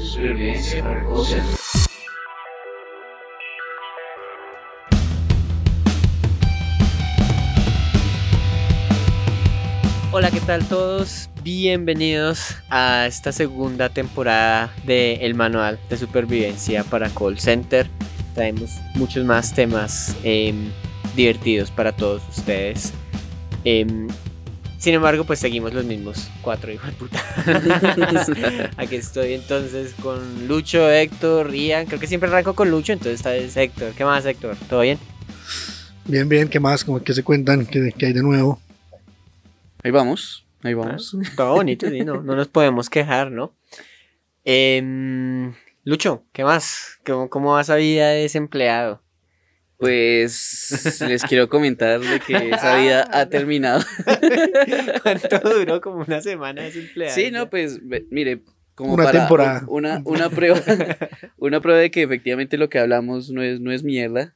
Supervivencia para call center. Hola, ¿qué tal todos? Bienvenidos a esta segunda temporada de El Manual de Supervivencia para Call Center. Traemos muchos más temas em, divertidos para todos ustedes. Em, sin embargo, pues seguimos los mismos cuatro, hijo de puta. Aquí estoy entonces con Lucho, Héctor, Ian. Creo que siempre arranco con Lucho, entonces esta vez Héctor. ¿Qué más, Héctor? ¿Todo bien? Bien, bien, ¿qué más? ¿Cómo que se cuentan? ¿Qué, qué hay de nuevo? Ahí vamos, ahí vamos. Ah, todo bonito, sí, no, no nos podemos quejar, ¿no? Em, Lucho, ¿qué más? ¿Cómo, ¿Cómo va esa vida de desempleado? Pues les quiero comentar de que esa vida ha terminado. ¿Cuánto duró? Como una semana desempleado. Sí, no, pues mire, como Una para temporada. un- Una, una prueba, una prueba de que efectivamente lo que hablamos no es, no es mierda.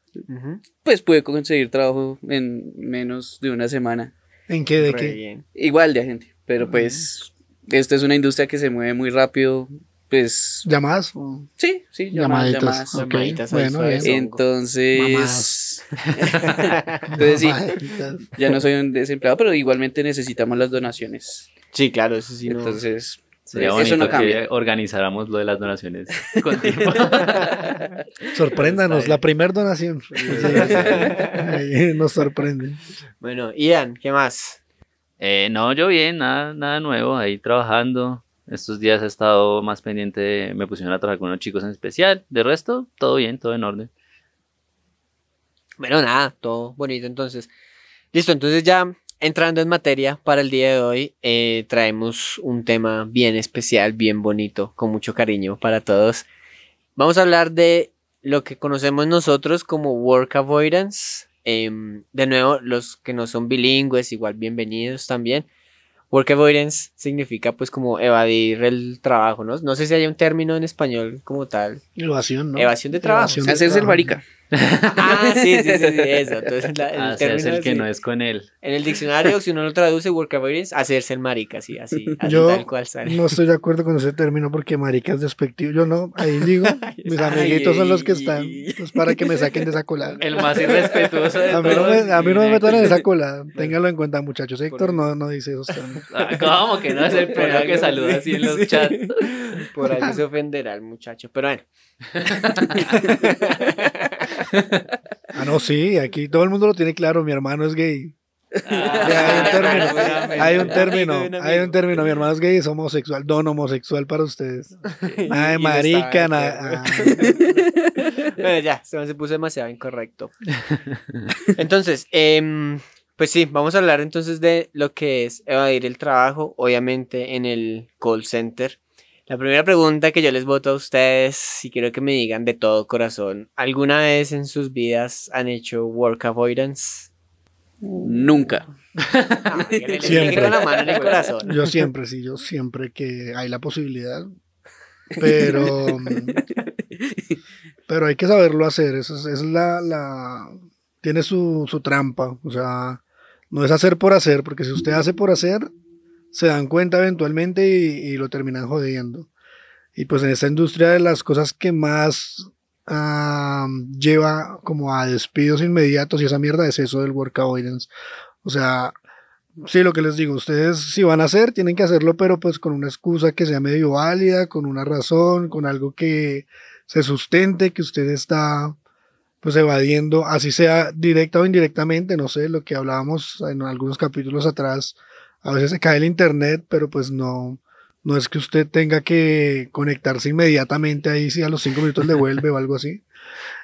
Pues pude conseguir trabajo en menos de una semana. ¿En qué? ¿De re qué? bien. Igual de gente, pero pues esta es una industria que se mueve muy rápido. Pues ¿Llamadas? o sí, sí, llamadas, Llamaditas. llamadas. Ok, Llamaditas ahí bueno. Entonces, entonces sí, Llamaditas. ya no soy un desempleado, pero igualmente necesitamos las donaciones. Sí, claro, eso sí. no- Entonces, Sería Eso no cambia. que organizáramos lo de las donaciones con tiempo. Sorpréndanos, la primera donación. Nos sorprende. Bueno, Ian, ¿qué más? Eh, no, yo bien, nada, nada nuevo, ahí trabajando. Estos días he estado más pendiente, de- me pusieron a trabajar con unos chicos en especial. De resto, todo bien, todo en orden. Bueno, nada, todo bonito entonces. Listo, entonces ya entrando en materia para el día de hoy, eh, traemos un tema bien especial, bien bonito, con mucho cariño para todos. Vamos a hablar de lo que conocemos nosotros como work avoidance. Em, de nuevo, los que no son bilingües, igual bienvenidos también. Work avoidance significa pues como evadir el trabajo, ¿no? No sé si hay un término en español como tal. Evasión, ¿no? Evasión de trabajo. Evasión de hacerse el trabajo. Ah, sí, sí, sí, sí, eso. Entonces, la- el Hacerse término el que sí. no es con él. En el diccionario, si uno lo traduce, work avoidance, hacerse el marica, sí, así, así Yo tal cual sale. No estoy de acuerdo con ese término porque marica es despectivo. Yo no, ahí digo, mis Ay, amiguitos son los que están. Pues para que me saquen de esa colada. El más irrespetuoso de A mí no todos, me, a mí no me metan en esa colada. Ténganlo en cuenta, muchachos. Héctor no, no dice esos términos. Ah, ¿Cómo que no es el primero que saluda así en los Sí. chats? Por ahí se ofenderá el muchacho, pero bueno. Ah, no, sí, aquí todo el mundo lo tiene claro. Mi hermano es gay. Ah, hay un término. Hay un término, hay un término. Mi hermano es gay, es homosexual, don homosexual para ustedes. Y- Nada de y no marica, nada. Bueno, ya, se se puso demasiado incorrecto. Entonces, em, pues sí, vamos a hablar entonces de lo que es evadir el trabajo, obviamente en el call center. La primera pregunta que yo les voto a ustedes, y quiero que me digan de todo corazón, ¿alguna vez en sus vidas han hecho work avoidance? Nunca. Ah, le- le Siempre. con la mano en el corazón. Yo siempre, sí, yo siempre que hay la posibilidad. Pero, pero hay que saberlo hacer. Eso es, es la, la, tiene su, su trampa. O sea, no es hacer por hacer, porque si usted hace por hacer, se dan cuenta eventualmente y, y lo terminan jodiendo. Y pues en esta industria de las cosas que más ah, lleva como a despidos inmediatos y esa mierda es eso del work avoidance. O sea, sí, lo que les digo, ustedes si van a hacer, tienen que hacerlo, pero pues con una excusa que sea medio válida, con una razón, con algo que se sustente, que usted está pues evadiendo, así sea directa o indirectamente, no sé, lo que hablábamos en algunos capítulos atrás, a veces se cae el internet, pero pues no, no es que usted tenga que conectarse inmediatamente ahí si a los cinco minutos le vuelve o algo así.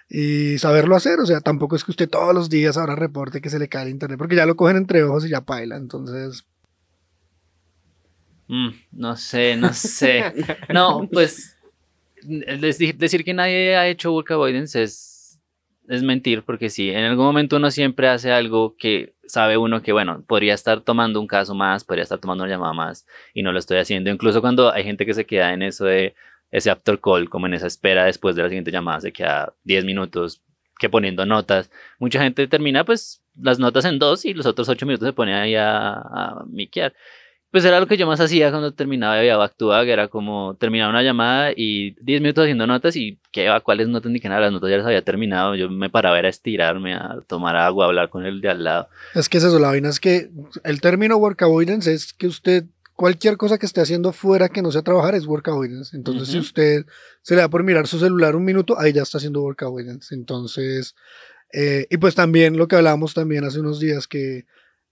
Y saberlo hacer, o sea, tampoco es que usted todos los días ahora reporte que se le cae el internet, porque ya lo cogen entre ojos y ya paila, entonces... Mm, no sé, no sé. No, pues decir que nadie ha hecho work avoidance es, es mentir, porque sí, en algún momento uno siempre hace algo que sabe uno que, bueno, podría estar tomando un caso más, podría estar tomando una llamada más y no lo estoy haciendo. Incluso cuando hay gente que se queda en eso de ese after call, como en esa espera después de la siguiente llamada, se queda 10 minutos que poniendo notas. Mucha gente termina pues las notas en dos y los otros 8 minutos se pone ahí a miquear. Pues era lo que yo más hacía cuando terminaba de Back to Back, era como terminar una llamada y 10 minutos haciendo notas y qué va, cuáles notas ni qué nada, las notas ya las había terminado, yo me paraba era a estirarme, a tomar agua, a hablar con el de al lado. Es que es eso, la vaina es que el término work avoidance es que usted, cualquier cosa que esté haciendo fuera que no sea trabajar es work avoidance. Entonces, si usted se le da por mirar su celular un minuto, ahí ya está haciendo work avoidance. Entonces, eh, y pues también lo que hablábamos también hace unos días, que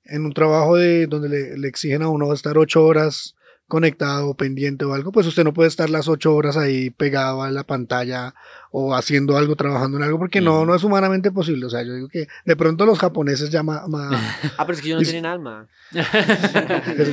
en un trabajo de donde le, le exigen a uno estar ocho horas conectado, pendiente o algo, pues usted no puede estar las ocho horas ahí pegado a la pantalla o haciendo algo, trabajando en algo, porque no, no es humanamente posible. O sea, yo digo que de pronto los japoneses ya ma- Ah, pero es que ellos no tienen alma.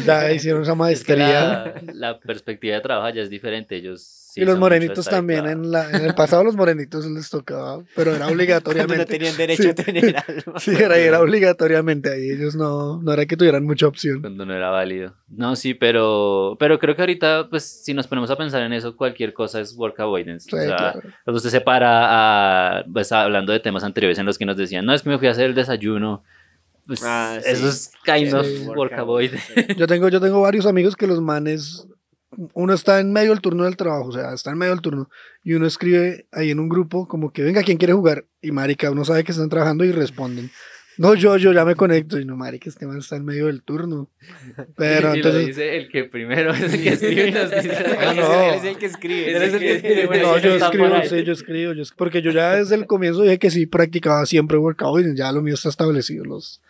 ya hicieron esa Es que maestría. la, la perspectiva de trabajo ya es diferente, ellos... sí y los morenitos también, en, la, en el pasado los morenitos les tocaba, pero era Cuando no obligatoriamente. tenían derecho Sí. a tener alma. Sí, era, era obligatoriamente ahí, ellos no, no era que tuvieran mucha opción. cuando no era válido. No, sí, pero, pero creo que ahorita, pues, si nos ponemos a pensar en eso, cualquier cosa es work avoidance. Sí, o sea, claro. usted se para, a, pues, hablando de temas anteriores en los que nos decían, no, es que me fui a hacer el desayuno. Pues, Ah, sí. eso es kind Sí, of work avoidance. Yo tengo, yo tengo varios amigos que los manes, uno está en medio del turno del trabajo, o sea, está en medio del turno, y uno escribe ahí en un grupo como que venga, ¿quién quiere jugar? Y marica, uno sabe que están trabajando y responden. No, yo, yo ya me conecto. Y no, marica, este man está en medio del turno. Pero y lo entonces... dice el que primero es el que escribe y nos dice. Ah, no. es- él es el que escribe. Él es el que escribe, bueno, No, yo escribo, sí, yo escribo, yo es- porque yo ya desde el comienzo dije que sí practicaba siempre workout, ya lo mío está establecido. Los...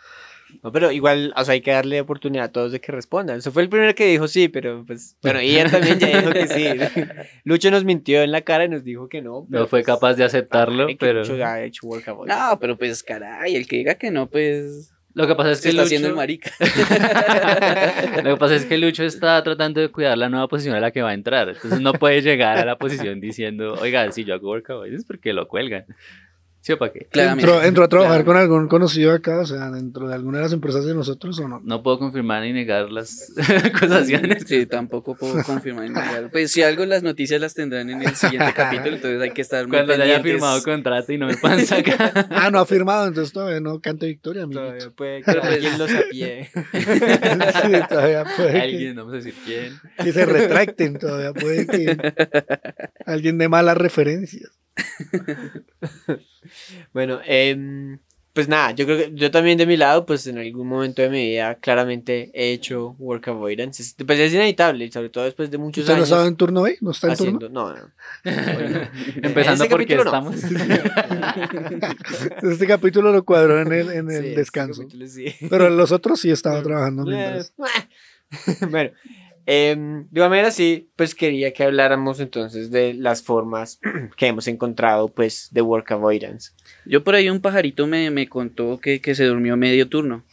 No, pero igual, o sea, hay que darle oportunidad a todos de que respondan. Eso fue el primero que dijo sí, pero pues, bueno, Ian también ya dijo que sí. Lucho nos mintió en la cara y nos dijo que no. pero, No fue pues, capaz de aceptarlo, que pero Lucho ya ha hecho workout. No, pero pues, caray, el que diga que no, pues, lo que pasa es se que está Lucho, haciendo el marica. lo que pasa es que Lucho está tratando de cuidar la nueva posición a la que va a entrar. Entonces no puede llegar a la posición diciendo, oiga, si yo hago workout, es porque lo cuelgan. ¿Sí o para qué? Entró, entró a trabajar Claramente. con algún conocido acá, o sea, dentro de alguna de las empresas de nosotros o no. No puedo confirmar ni negar las acusaciones. Sí, tampoco puedo confirmar ni negar. Pues si algo las noticias las tendrán en el siguiente capítulo, entonces hay que estar muy Cuando ya haya pendientes. firmado contrato y no me puedan sacar. Ah, no ha firmado, entonces todavía no cante victoria, amiguito. Todavía puede que pues, alguien lo sapie. sí, todavía puede Alguien, no vamos a decir quién. que se retracten, todavía puede que alguien dé malas referencias. Bueno, em, pues nada, yo creo que yo también de mi lado, pues en algún momento de mi vida claramente he hecho work avoidance. Es- Pues es inevitable, sobre todo después de muchos ¿Usted no años. estaba en turno hoy? ¿No está en turno? no, no. Empezando Ese porque capítulo no. estamos. Este capítulo lo cuadró en el, en el Sí, ese descanso. capítulo sí. Pero los otros sí estaba trabajando mientras. bueno, em, de igual manera sí, pues quería que habláramos entonces de las formas que hemos encontrado pues de work avoidance. Yo por ahí un pajarito me, me contó que, que se durmió medio turno.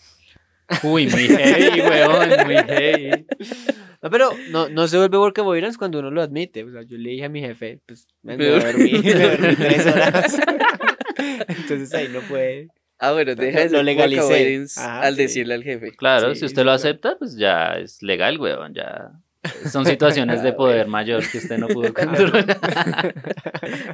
Uy, muy heavy, weón, muy heavy. No, pero no, no se vuelve work avoidance cuando uno lo admite. O sea, yo le dije a mi jefe, pues me, me dormí, me dormí tres horas. Entonces ahí no puede. Ah, bueno, deja de Lo legalicé. Ajá, al sí. decirle al jefe. Claro, Sí, si usted lo claro. acepta, pues ya es legal, weón, ya. Son situaciones de poder mayor que usted no pudo controlar.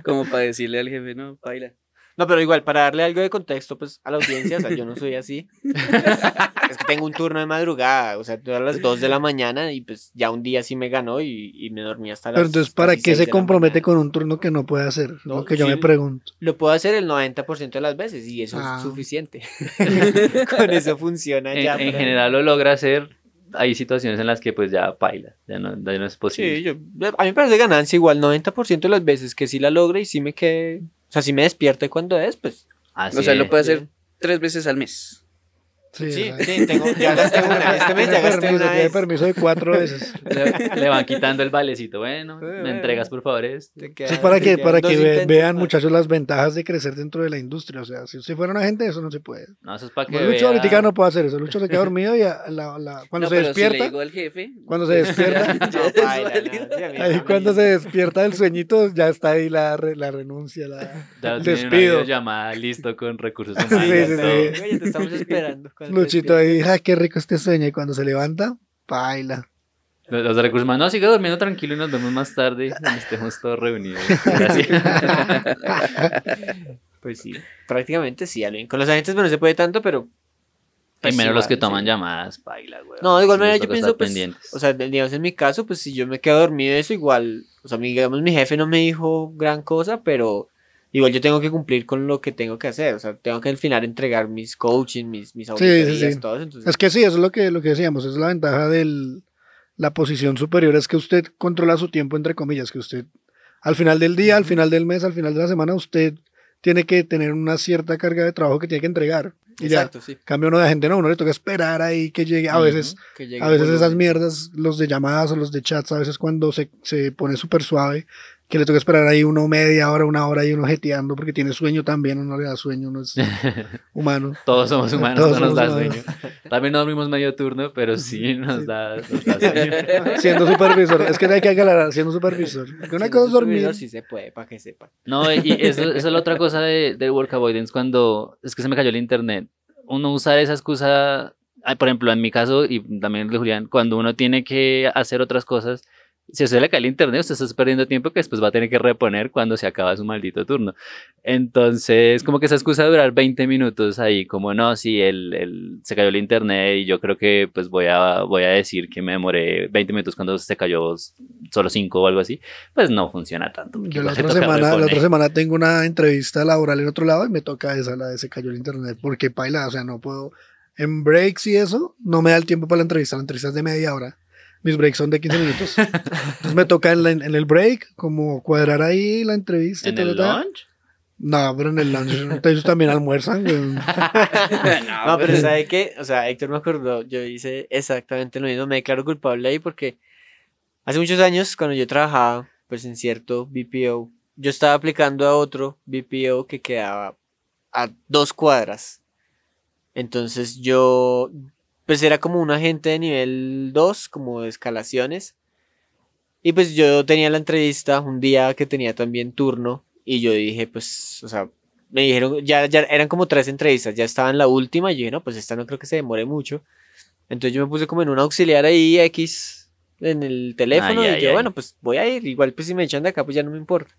Como para decirle al jefe, no, baila. No, pero igual, para darle algo de contexto pues a la audiencia, o sea, yo no soy así. es que tengo un turno de madrugada, o sea, a las 2 de la mañana y pues ya un día sí me ganó y, y me dormí hasta las Pero entonces, ¿para qué se compromete con un turno que no puede hacer? No, lo que yo sí. me pregunto. Lo puedo hacer el 90% de las veces y eso Ah. es suficiente. Con eso funciona ya. en general lo logra hacer. Hay situaciones en las que pues ya paila, ya no, ya no es posible. Sí, yo, a mí me parece ganancia igual 90% de las veces que sí la logra y sí me quede, o sea, si me despierto cuando es, pues Así o sea, lo es. puede hacer tres veces al mes. Sí, sí, sí, tengo, ya gasté una, este mes ya gasté permiso, una tiene vez. permiso de cuatro veces. Le, le van quitando el valecito. Bueno, me entregas por favor esto. Quedan- es para que, para que intentos vean, más. muchachos, las ventajas de crecer dentro de la industria. O sea, si usted fuera un agente, eso no se puede. No, eso es para que Bueno, Lucho ahorita no puede hacer eso. Lucho se queda dormido y a la- la- cuando no, se pero si le despierta, digo al jefe, cuando se despierta, No, sí, ahí cuando se despierta del sueñito, ya está ahí la, re- la renuncia. La... Ya el una despido. llamada listo con recursos Sí, humanos. sí, sí. todo. Oye, te estamos esperando. Luchito ahí, ay, qué rico este sueño. Y cuando se levanta, baila. Los, los de recursos humanos, no, sigue durmiendo tranquilo y nos vemos más tarde cuando estemos todos reunidos. Gracias. Pues sí, prácticamente sí, Alvin. Con los agentes pues, no se puede tanto, pero Pues y menos los que toman sí. llamadas, baila, güey. No, de igual manera yo pienso, pues, pendientes. o sea, digamos en mi caso, pues si yo me quedo dormido eso igual, o sea, mi- digamos mi jefe no me dijo gran cosa, pero igual yo tengo que cumplir con lo que tengo que hacer, o sea, tengo que al final entregar mis coaching, mis, mis sí, auditorías, sí. todo eso, entonces, Es que sí, eso es lo que, lo que decíamos, es la ventaja de la posición superior, es que usted controla su tiempo, entre comillas, que usted al final del día, al final del mes, al final de la semana, usted tiene que tener una cierta carga de trabajo que tiene que entregar. Y ya, exacto, sí. cambio uno de gente, no, uno le toca esperar ahí que llegue, a veces, Ujú, que llegue a veces esas mierdas, los de llamadas o los de chats, a veces cuando se, se pone súper suave, que le toca esperar ahí uno media hora, una hora y uno jeteando porque tiene sueño también, uno le da sueño, uno es humano. Todos somos humanos, Todos no nos da somos sueño. También no dormimos medio turno, pero sí nos Sí. da, nos da sueño. Siendo supervisor, es que hay que aclarar, siendo supervisor. Que una Siendo cosa es dormir. Sí se puede, para que sepan. No, y eso, esa es la otra cosa de, del work avoidance cuando es que se me cayó el internet. Uno usar esa excusa, por ejemplo, en mi caso y también el de Julián, cuando uno tiene que hacer otras cosas, si usted le cae el internet, usted está perdiendo tiempo que después va a tener que reponer cuando se acaba su maldito turno. Entonces, como que esa excusa de durar 20 minutos ahí, como no, si el, el- se cayó el internet y yo creo que pues voy a, voy a decir que me demoré 20 minutos cuando se cayó solo 5 o algo así, pues no funciona tanto. Yo la otra, semana, la otra semana tengo una entrevista laboral en otro lado y me toca esa, la de se cayó el internet, porque paila, o sea, no puedo. En breaks y eso, no me da el tiempo para la entrevista. La entrevista es de media hora. Mis breaks son de 15 minutos. Entonces me toca en, la- en el break, como cuadrar ahí la entrevista. y ¿En ta, el ta, ta. lunch? No, pero en el lunch. Ellos también almuerzan, güey. No, pero ¿sabe qué? O sea, Héctor me acordó, yo hice exactamente lo mismo, me declaro culpable ahí porque hace muchos años, cuando yo trabajaba, pues en cierto BPO, yo estaba aplicando a otro BPO que quedaba a dos cuadras. Entonces yo, pues era como un agente de nivel 2, como de escalaciones. Y pues yo tenía la entrevista un día que tenía también turno y yo dije, pues, o sea, me dijeron, ya, ya eran como tres entrevistas, ya estaba en la última y yo dije, no, pues esta no creo que se demore mucho. Entonces yo me puse como en un auxiliar ahí X en el teléfono y yo, bueno, pues voy a ir, igual pues si me echan de acá, pues ya no me importa.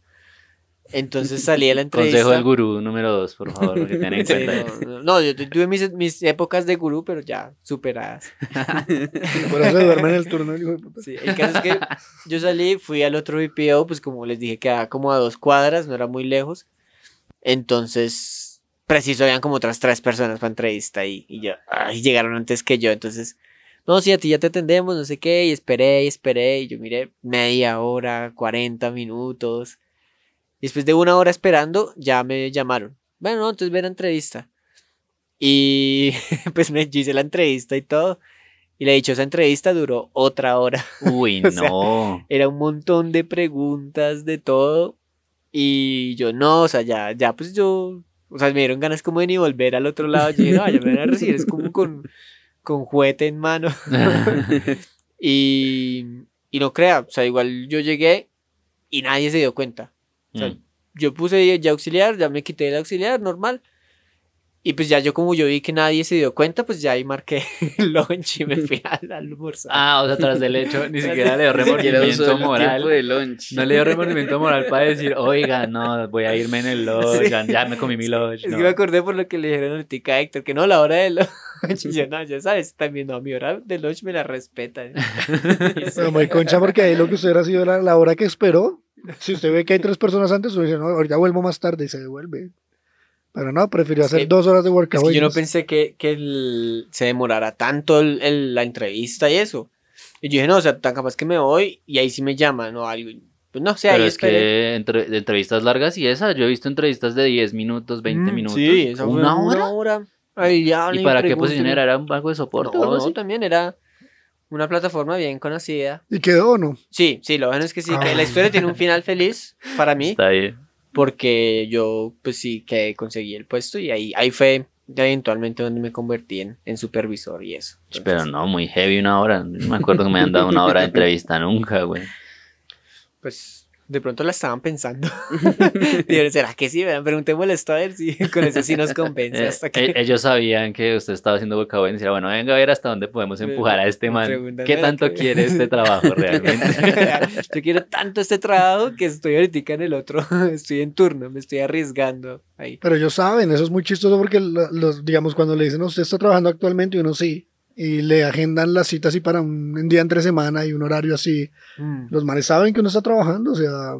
Entonces salí de la entrevista. Consejo del gurú número dos, por favor, que tengan en Sí, cuenta. no, no, no, yo tu- tuve mis, mis épocas de gurú, pero ya superadas. Por eso duerme en el turno. el hijo de puta. Sí, el caso es que yo salí, fui al otro VPO, pues como les dije, quedaba como a dos cuadras, no era muy lejos. Entonces, preciso, habían como otras tres personas para entrevista y, y yo, ay, llegaron antes que yo. Entonces, no, sí, a ti ya te atendemos, no sé qué, y esperé, y esperé, y yo miré media hora, 40 minutos. Después de una hora esperando, ya me llamaron. Bueno, no, entonces ven a entrevista. Y pues me hice la entrevista y todo. Y la dichosa entrevista duró otra hora. Uy, O sea, no. Era un montón de preguntas de todo. Y yo no, o sea, ya, ya pues yo, o sea, me dieron ganas como de ni volver al otro lado. Yo dije, no, ya me van a recibir, es como con, con juguete en mano. Y, y no crea, o sea, igual yo llegué y nadie se dio cuenta. O sea, Mm. yo puse ya auxiliar, ya me quité el auxiliar, normal. Y pues ya yo como yo vi que nadie se dio cuenta, pues ya ahí marqué el lunch y me fui al almorzar. Ah, o sea, tras del hecho, ni siquiera le dio remordimiento moral. de lunch. No le dio remordimiento moral para decir, oiga, no, voy a irme en el lunch, Sí. ya, me comí mi lunch. Es no. que me acordé por lo que le dijeron ahorita a Héctor, que no, la hora del lunch. Y yo, no, ya sabes, también no, mi hora de lunch me la respetan. Pero muy concha porque ahí lo que usted hubiera sido la, la hora que esperó. Si usted ve que hay tres personas antes, usted dice, no, ahorita vuelvo más tarde y se devuelve. Pero no, prefirió Es hacer que- dos horas de Es workout. que yo no pensé que, que el- se demorara tanto el- el- la entrevista y eso. Y yo dije, no, o sea, tan capaz que me voy y ahí sí me llaman o algo. Pues no sé, Pero ahí es esperé. que entre, entrevistas largas y esa, yo he visto entrevistas de 10 minutos, 20 Mm, minutos. Sí, esa fue ¿Una hora? hora. Ay, ya, ¿Y para qué posición era? ¿Era algo de soporte o No, algo no, así? también era una plataforma bien conocida. ¿Y quedó o no? Sí, sí, lo bueno es que sí, que Ah. la historia tiene un final feliz para mí, Está bien. porque yo, pues sí, que conseguí el puesto y ahí, ahí fue eventualmente donde me convertí en, en supervisor y eso. Pero no, muy heavy una hora. No me acuerdo que me han dado una hora de entrevista nunca, güey. Pues De pronto la estaban pensando. Dijeron, ¿será que sí? Vean, preguntémosle esto a ver si con eso sí nos compensa. Eh, Hasta que... eh, ellos sabían que usted estaba haciendo boca y decían, bueno, venga a ver hasta dónde podemos empujar a este man. ¿Qué "Vea, tanto qué-" quiere este trabajo realmente? Yo quiero tanto este trabajo que estoy ahorita en el otro. Estoy en turno, me estoy arriesgando ahí. Pero ellos saben, eso es muy chistoso porque, lo- los, digamos, cuando le dicen, "No, usted está trabajando actualmente, y uno sí, y le agendan las citas así para un, un día entre semana y un horario así, Mm. los manes saben que uno está trabajando, o sea,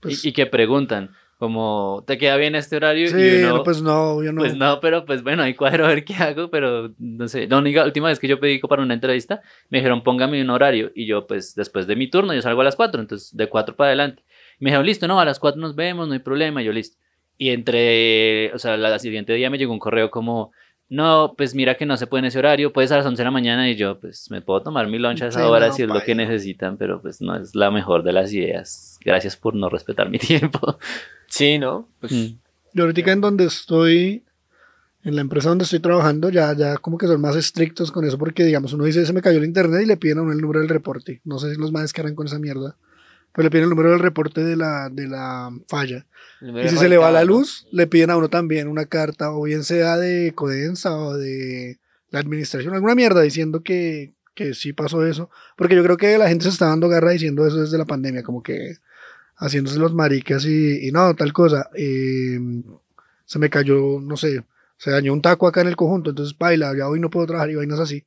pues, y, y que preguntan, como, ¿te queda bien este horario? sí, y uno, no, pues no, yo no. Pues no, pero pues bueno, ahí cuadro a ver qué hago, pero no sé. La única última vez que yo pedí para una entrevista, me dijeron póngame un horario y yo pues después de mi turno yo salgo a las 4, entonces de 4 para adelante. Y me dijeron, listo, no, a las 4 nos vemos, no hay problema, y yo listo. Y entre, o sea, la, la siguiente día me llegó un correo como, no, pues mira que no se puede en ese horario, puedes a las 11 de la mañana y yo pues me puedo tomar mi lunch a esa Sí, hora no, si es lo que necesitan, pero pues no es la mejor de las ideas. Gracias por no respetar mi tiempo. Sí, ¿no? Pues Mm. Yo ahorita en donde estoy, en la empresa donde estoy trabajando, ya, ya como que son más estrictos con eso porque, digamos, uno dice, se me cayó el internet y le piden a uno el número del reporte. No sé si los que harán con esa mierda, pero le piden el número del reporte de la, de la falla. Y si se le va la luz, le piden a uno también una carta, o bien sea de Codensa o de la administración, alguna mierda diciendo que, que sí pasó eso. Porque yo creo que la gente se está dando garra diciendo eso desde la pandemia, como que haciéndose los maricas y, y no, tal cosa. Eh, se me cayó, no sé, se dañó un taco acá en el conjunto, entonces baila, ya hoy no puedo trabajar y vainas así.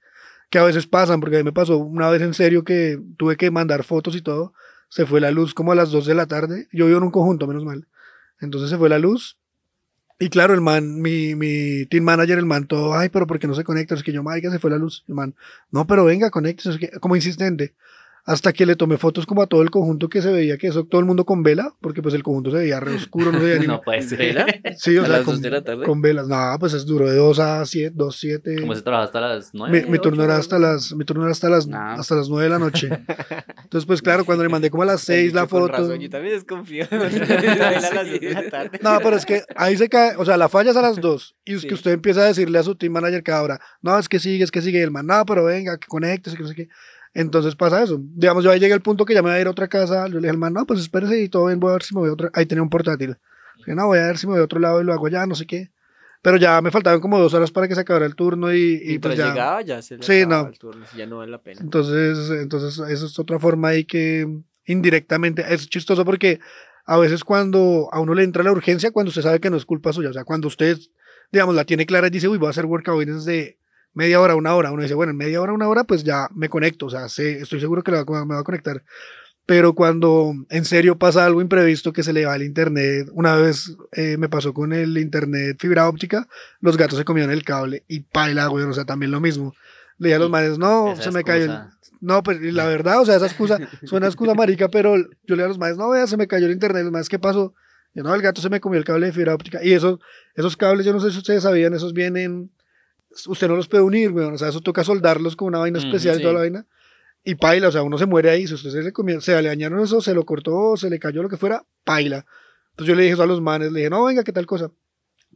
Que a veces pasan, porque a mí me pasó una vez en serio que tuve que mandar fotos y todo. Se fue la luz como a las 2 de la tarde. Yo vivo en un conjunto, menos mal. Entonces se fue la luz. Y claro, el man, mi, mi team manager, el man, todo, ay, pero ¿por qué no se conecta? Es que yo, marica, se fue la luz. El man, no, pero venga, conéctese, como insistente. Hasta que le tomé fotos como a todo el conjunto que se veía que eso, todo el mundo con vela, porque pues el conjunto se veía re oscuro, no se veía ni No puede ser. ¿Vela? Sí, o ¿A sea, las con, dos de la tarde? con velas. No, pues es duro de 2 a 7, 2, 7. ¿Cómo se trabaja hasta las 9? Mi, mi turno era hasta las, mi turno era hasta las, Ah. hasta las 9 de la noche. Entonces, pues claro, cuando le mandé como a las 6 la foto. razón, yo también desconfío. a las dos de la tarde. No, pero es que ahí se cae, o sea, la falla es a las 2 y es Sí. que usted empieza a decirle a su team manager cada hora, no, es que sigue, es que sigue, el man, no, pero venga, que conéctese, que no sé qué. Entonces pasa eso. Digamos, yo ahí llegué al punto que ya me voy a ir a otra casa, yo le dije al man, no, pues espérese y todo bien, voy a ver si me voy a otra, ahí tenía un portátil. Dije, no, voy a ver si me voy a otro lado y lo hago ya, no sé qué. Pero ya me faltaban como dos horas para que se acabara el turno y, y pues ya. llegaba ya se le Sí, acababa no. el turno, ya no vale la pena. Entonces, entonces, eso es otra forma ahí que indirectamente es chistoso porque a veces cuando a uno le entra la urgencia, cuando usted sabe que no es culpa suya, o sea, cuando usted, digamos, la tiene clara y dice, uy, voy a hacer work avoidance de media hora, una hora, uno dice, bueno, en media hora, una hora, pues ya me conecto, o sea, sé, estoy seguro que me va a conectar. Pero cuando en serio pasa algo imprevisto que se le va el internet, una vez eh, me pasó con el internet fibra óptica, los gatos se comieron el cable y paila, güey, o sea, también lo mismo. Le dije a los manes, no, Esa se me cayó el, no, pues la verdad, o sea, esa excusa, suena excusa marica, pero yo le digo a los maestros, no, vea, se me cayó el internet, los maestros, ¿qué pasó? Yo, no, el gato se me comió el cable de fibra óptica. Y esos, esos cables, yo no sé si ustedes sabían, esos vienen, usted no los puede unir, weón, o sea, eso toca soldarlos con una vaina especial y toda sí. la vaina. Y paila, o sea, uno se muere ahí, si usted se le comió, se le dañaron eso, se lo cortó, se le cayó lo que fuera, paila. Entonces yo le dije eso a los manes, le dije, no, venga, qué tal cosa.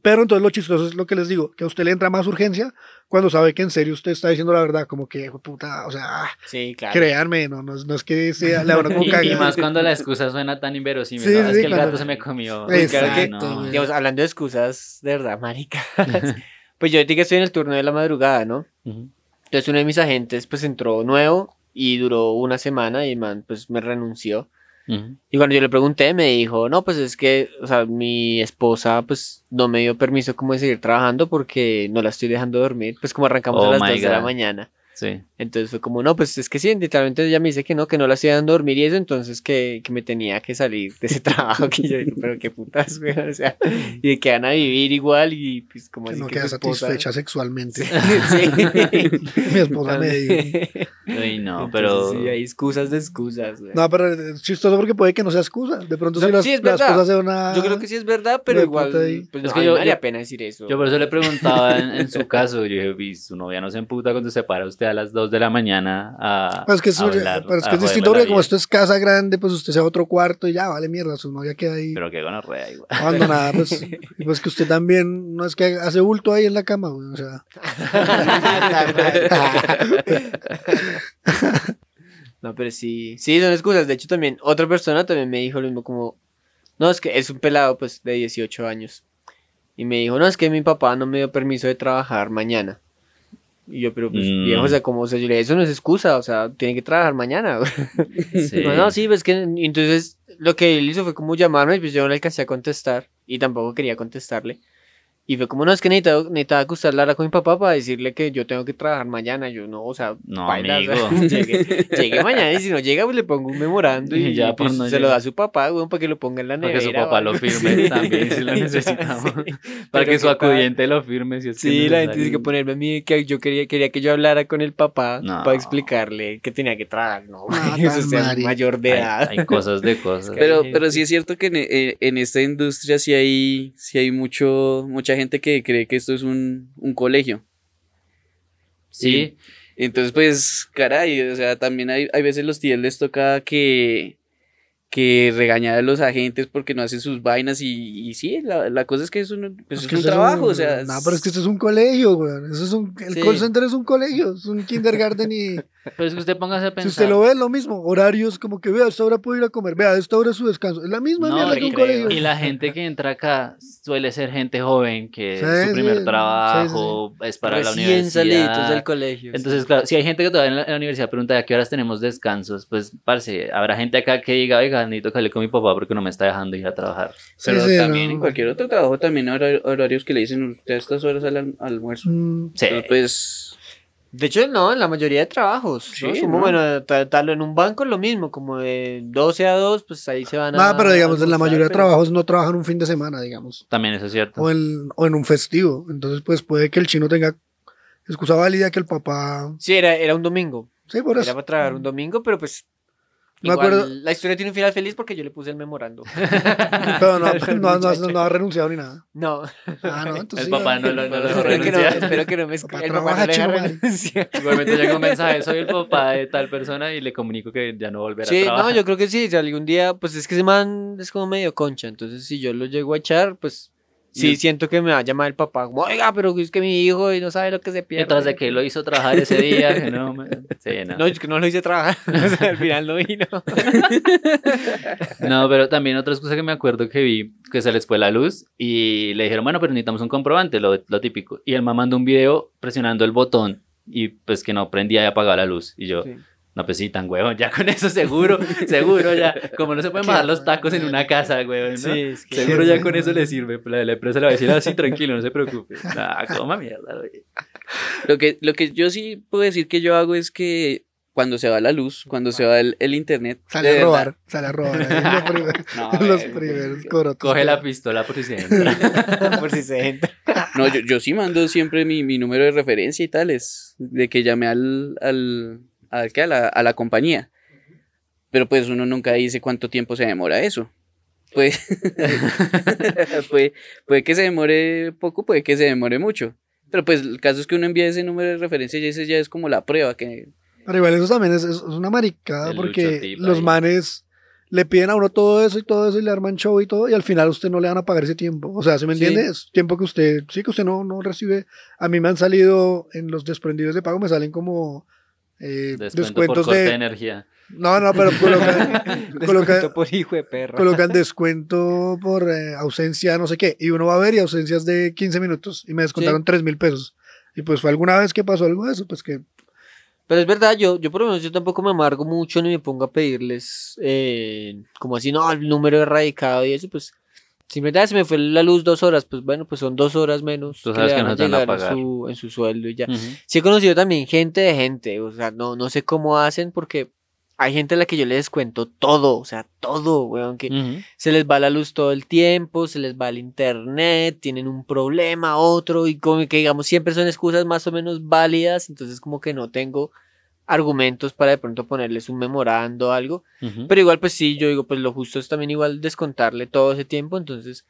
Pero entonces lo chistoso es lo que les digo, que a usted le entra más urgencia cuando sabe que en serio usted está diciendo la verdad, como que, "Hijo de puta, o sea, ah, Sí, claro. créanme, no, no, es- no es que sea la hora como Y, y más cuando la excusa suena tan inverosímil. Sí, ¿no? sí, es que el cuando- gato se me comió. Exacto, claro que- no. Digamos, hablando de excusas, de verdad, marica. pues yo ahorita que estoy en el turno de la madrugada, ¿no? Entonces uno de mis agentes pues entró nuevo y duró una semana y man pues me renunció. Ujú. Y cuando yo le pregunté me dijo, no, pues es que, o sea, mi esposa pues no me dio permiso como de seguir trabajando porque no la estoy dejando dormir, pues como arrancamos Oh a las my 2 de la mañana. Sí. Entonces fue como, no, pues es que sí, literalmente ella me dice que no, que no la estoy dando dormir y eso, entonces que, que me tenía que salir de ese trabajo que yo dije, pero qué putas, güey, o sea, y de que van a vivir igual y pues como que así no que queda satisfecha sexualmente. sí. Mi esposa me dijo. Uy, no, Entonces, pero. Sí, hay excusas de excusas, güey. No, pero es chistoso porque puede que no sea excusa. De pronto No, si las, sí, es las cosas se una... Yo creo que sí es verdad, pero de igual, pues Es no, que a mí yo- pena decir eso. Yo por eso le preguntaba en, en su caso, yo dije, "Uy, su novia no se emputa cuando se para usted a las 2 de la mañana a, Pero es que, es, a hablar, pero es, que a es distinto porque como vida". esto es casa grande, pues usted se va a otro cuarto y ya, vale mierda, su novia queda ahí Pero que gonorrea igual. abandonada. Pues, y pues que usted también, no es que hace bulto ahí en la cama, güey, o sea... No, pero sí, sí, son excusas. De hecho, también otra persona también me dijo lo mismo como, no, es que es un pelado pues de 18 años. Y me dijo, no, es que mi papá no me dio permiso de trabajar mañana. Y yo, pero pues Mm. viejo, o sea, como, o sea, yo le dije, eso no es excusa, o sea, tiene que trabajar mañana. Sí. No, no, sí, pues que entonces lo que él hizo fue como llamarme y pues yo no le alcancé a contestar y tampoco quería contestarle. Y fue como, no, es que necesitaba, necesitaba ahora con mi papá para decirle que yo tengo que trabajar mañana. Yo no, o sea, No, o sea, amigo. llegué, llegué mañana y si no llega, pues le pongo un memorando y, Y ya, pues, no se lo da a su papá, weón, para que lo ponga en la Para nevera. que su o papá lo firme Sí. también si lo necesitamos. Sí. Para Pero que su tal. acudiente lo firme si es que Sí, la gente tiene que ponerme a mí que yo quería, quería que yo hablara con el papá No. para explicarle que tenía que trabajar. No, Ah, eso sea mayor de edad. hay cosas de cosas. que- Pero, pero sí es cierto que en, en- en esta industria sí hay, sí hay mucho, mucha gente que cree que esto es un, un colegio. sí, Entonces, pues, caray, o sea, también hay, hay veces los tíos les toca que, que regañar a los agentes porque no hacen sus vainas y, y sí, la, la cosa es que es un, pues Es es que un es trabajo, o sea... No, pero es que esto es un colegio, weón. Eso es un, el Sí. call center es un colegio, es un kindergarten y pero es que usted póngase a si pensar. usted lo ve es lo mismo. Horarios como que vea, a esta hora puedo ir a comer, vea, a esta hora es su descanso. Es la misma No, mierda que y, un colegio. y la gente que entra acá suele ser gente joven que Sí, es su sí, primer sí, trabajo, es para la Recién saliditos del universidad. colegio. Entonces, claro, si hay gente que todavía en la, en la universidad pregunta a qué horas tenemos descansos, pues, parce, habrá gente acá que diga, oiga, necesito que hable con mi papá porque no me está dejando ir a trabajar. Pero Sí, sí, también no. en cualquier otro trabajo también hay hora- horarios que le dicen usted a estas horas al al almuerzo. Mm, Sí. Entonces, pues, De hecho, no, en la mayoría de trabajos. Sí, ¿no? Como, ¿no? bueno, ta- tal en un banco es lo mismo, como de 12 a 2, pues ahí se van a. Nada, pero digamos, en la mayoría de trabajos no trabajan un fin de semana, digamos. También eso es cierto. O en, o en un festivo. Entonces, pues puede que el chino tenga excusa válida que el papá. Sí, era, era un domingo. Sí, por Era eso. para trabajar un domingo, pero pues. Me igual, acuerdo- La historia tiene un final feliz porque yo le puse el memorando. Pero no, no, no, no ha renunciado ni nada. No. Ah, no, entonces. El sí, papá no lo, no lo espero, que no, espero que no me escriba. El papá no le renunciar. Igualmente llega un mensaje, soy el papá de tal persona y le comunico que ya no volverá a Sí, trabajar. no, yo creo que sí. Si algún día, pues es que ese man es como medio concha. Entonces, si yo lo llego a echar, pues sí siento que me va a llamar el papá. Como, oiga, pero es que mi hijo y no sabe lo que se pierde. Mientras de que lo hizo trabajar ese día, que no, sí, no. No, es que no lo hice trabajar. O sea, al final no vino. No, pero también otra cosa que me acuerdo que vi, que se les fue la luz y le dijeron, bueno, pero necesitamos un comprobante, lo, lo típico. Y el mamá mandó un video presionando el botón y pues que no prendía y apagaba la luz. Y yo, Sí. No, pues sí, tan huevón, ya con eso seguro, seguro ya. Como no se pueden bajar los tacos en una casa, huevón, ¿no? Sí, es que- Seguro ya con eso le sirve. La, la empresa le va a decir así, tranquilo, no se preocupe. Ah, coma mierda, güey. Lo que, lo que yo sí puedo decir que yo hago es que cuando se va la luz, cuando se va el, el internet, Sale a verdad- robar, sale a robar. los primeros, No, los primeros corotos. Coge la pistola por si se entra. Por si se entra. No, yo, yo sí mando siempre mi, mi número de referencia y tales, de que llamé al, al, al- ¿qué? a, la, a la compañía. Pero pues uno nunca dice cuánto tiempo se demora eso. Pues, puede, puede que se demore poco, puede que se demore mucho. Pero pues el caso es que uno envía ese número de referencia y ese ya es como la prueba que... Pero igual eso también es, es- una maricada El porque los ahí. manes le piden a uno todo eso y todo eso y le arman show y todo y al final a usted no le van a pagar ese tiempo. O sea, ¿se me Sí. entiende? Es tiempo que usted, sí que usted no, no recibe. A mí me han salido en los desprendidos de pago, me salen como eh, Descuento por descuentos corte de de... energía. No, no, pero colocan, coloca- Descuento por hijo de perra. colocan descuento por eh, ausencia, no sé qué. Y uno va a ver y ausencias de 15 minutos y me descontaron 3 mil pesos. Y pues fue alguna vez que pasó algo de eso, pues que Pero es verdad, yo, yo por lo menos yo tampoco me amargo mucho ni me pongo a pedirles eh, como así, no, el número erradicado y eso, pues simplemente ah, se me fue la luz dos horas, pues bueno, pues son dos horas menos Tú sabes que van no te van a en pagar. su, en su sueldo y ya. Ujú. Sí he conocido también gente de gente, o sea, no, no sé cómo hacen porque hay gente a la que yo le descuento todo, o sea, todo, weón, que se les va la luz todo el tiempo, se les va el internet, tienen un problema, otro, y como que digamos siempre son excusas más o menos válidas, entonces como que no tengo argumentos para de pronto ponerles un memorando o algo, Ujú. pero igual pues sí, yo digo pues lo justo es también igual descontarle todo ese tiempo, entonces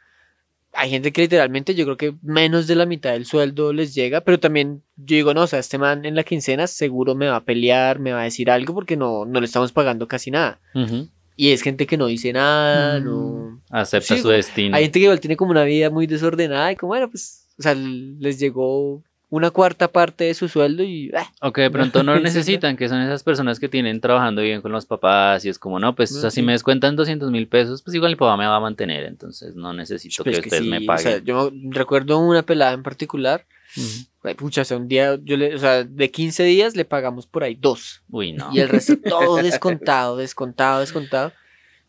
hay gente que literalmente yo creo que menos de la mitad del sueldo les llega, pero también yo digo, no, o sea, este man en la quincena seguro me va a pelear, me va a decir algo porque no, no le estamos pagando casi nada. Ujú. Y es gente que no dice nada, Mm. no... Acepta Sí, su destino. Hay gente que igual tiene como una vida muy desordenada y como, bueno, pues, o sea, les llegó una cuarta parte de su sueldo y ah, O que de pronto no lo necesitan, que son esas personas que tienen trabajando bien con los papás y es como, no, pues o sea, si me descuentan 200 mil pesos, pues igual mi papá me va a mantener, entonces no necesito pues que ustedes sí, me o paguen. sea, yo recuerdo una pelada en particular, Ujú. ay, pucha, o sea, un día, yo le, o sea, de 15 días le pagamos por ahí dos. Uy, no. Y el resto todo descontado, descontado, descontado.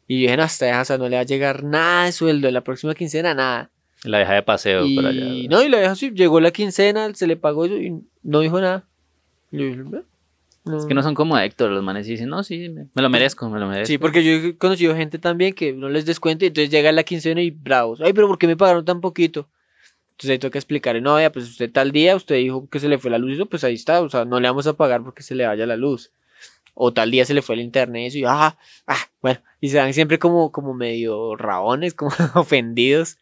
Y dije, no, hasta ella, o sea, no le va a llegar nada de sueldo en la próxima quincena, nada. La deja de paseo y por allá. no, y la dejó así, llegó la quincena, se le pagó eso y no dijo nada. Y yo dije, "Ve, no". Es que no son como Héctor, los manes y dicen, no, sí, me, me lo merezco, me lo merezco. Sí, porque yo he conocido gente también que no les descuenta y entonces llega la quincena y bravos. Ay, pero ¿por qué me pagaron tan poquito? Entonces ahí toca explicarle, no, ya, pues usted tal día, usted dijo que se le fue la luz, y eso, pues ahí está, o sea, no le vamos a pagar porque se le vaya la luz. O tal día se le fue el internet y eso, y ah, ah, bueno, y se dan siempre como, como medio rabones, como ofendidos.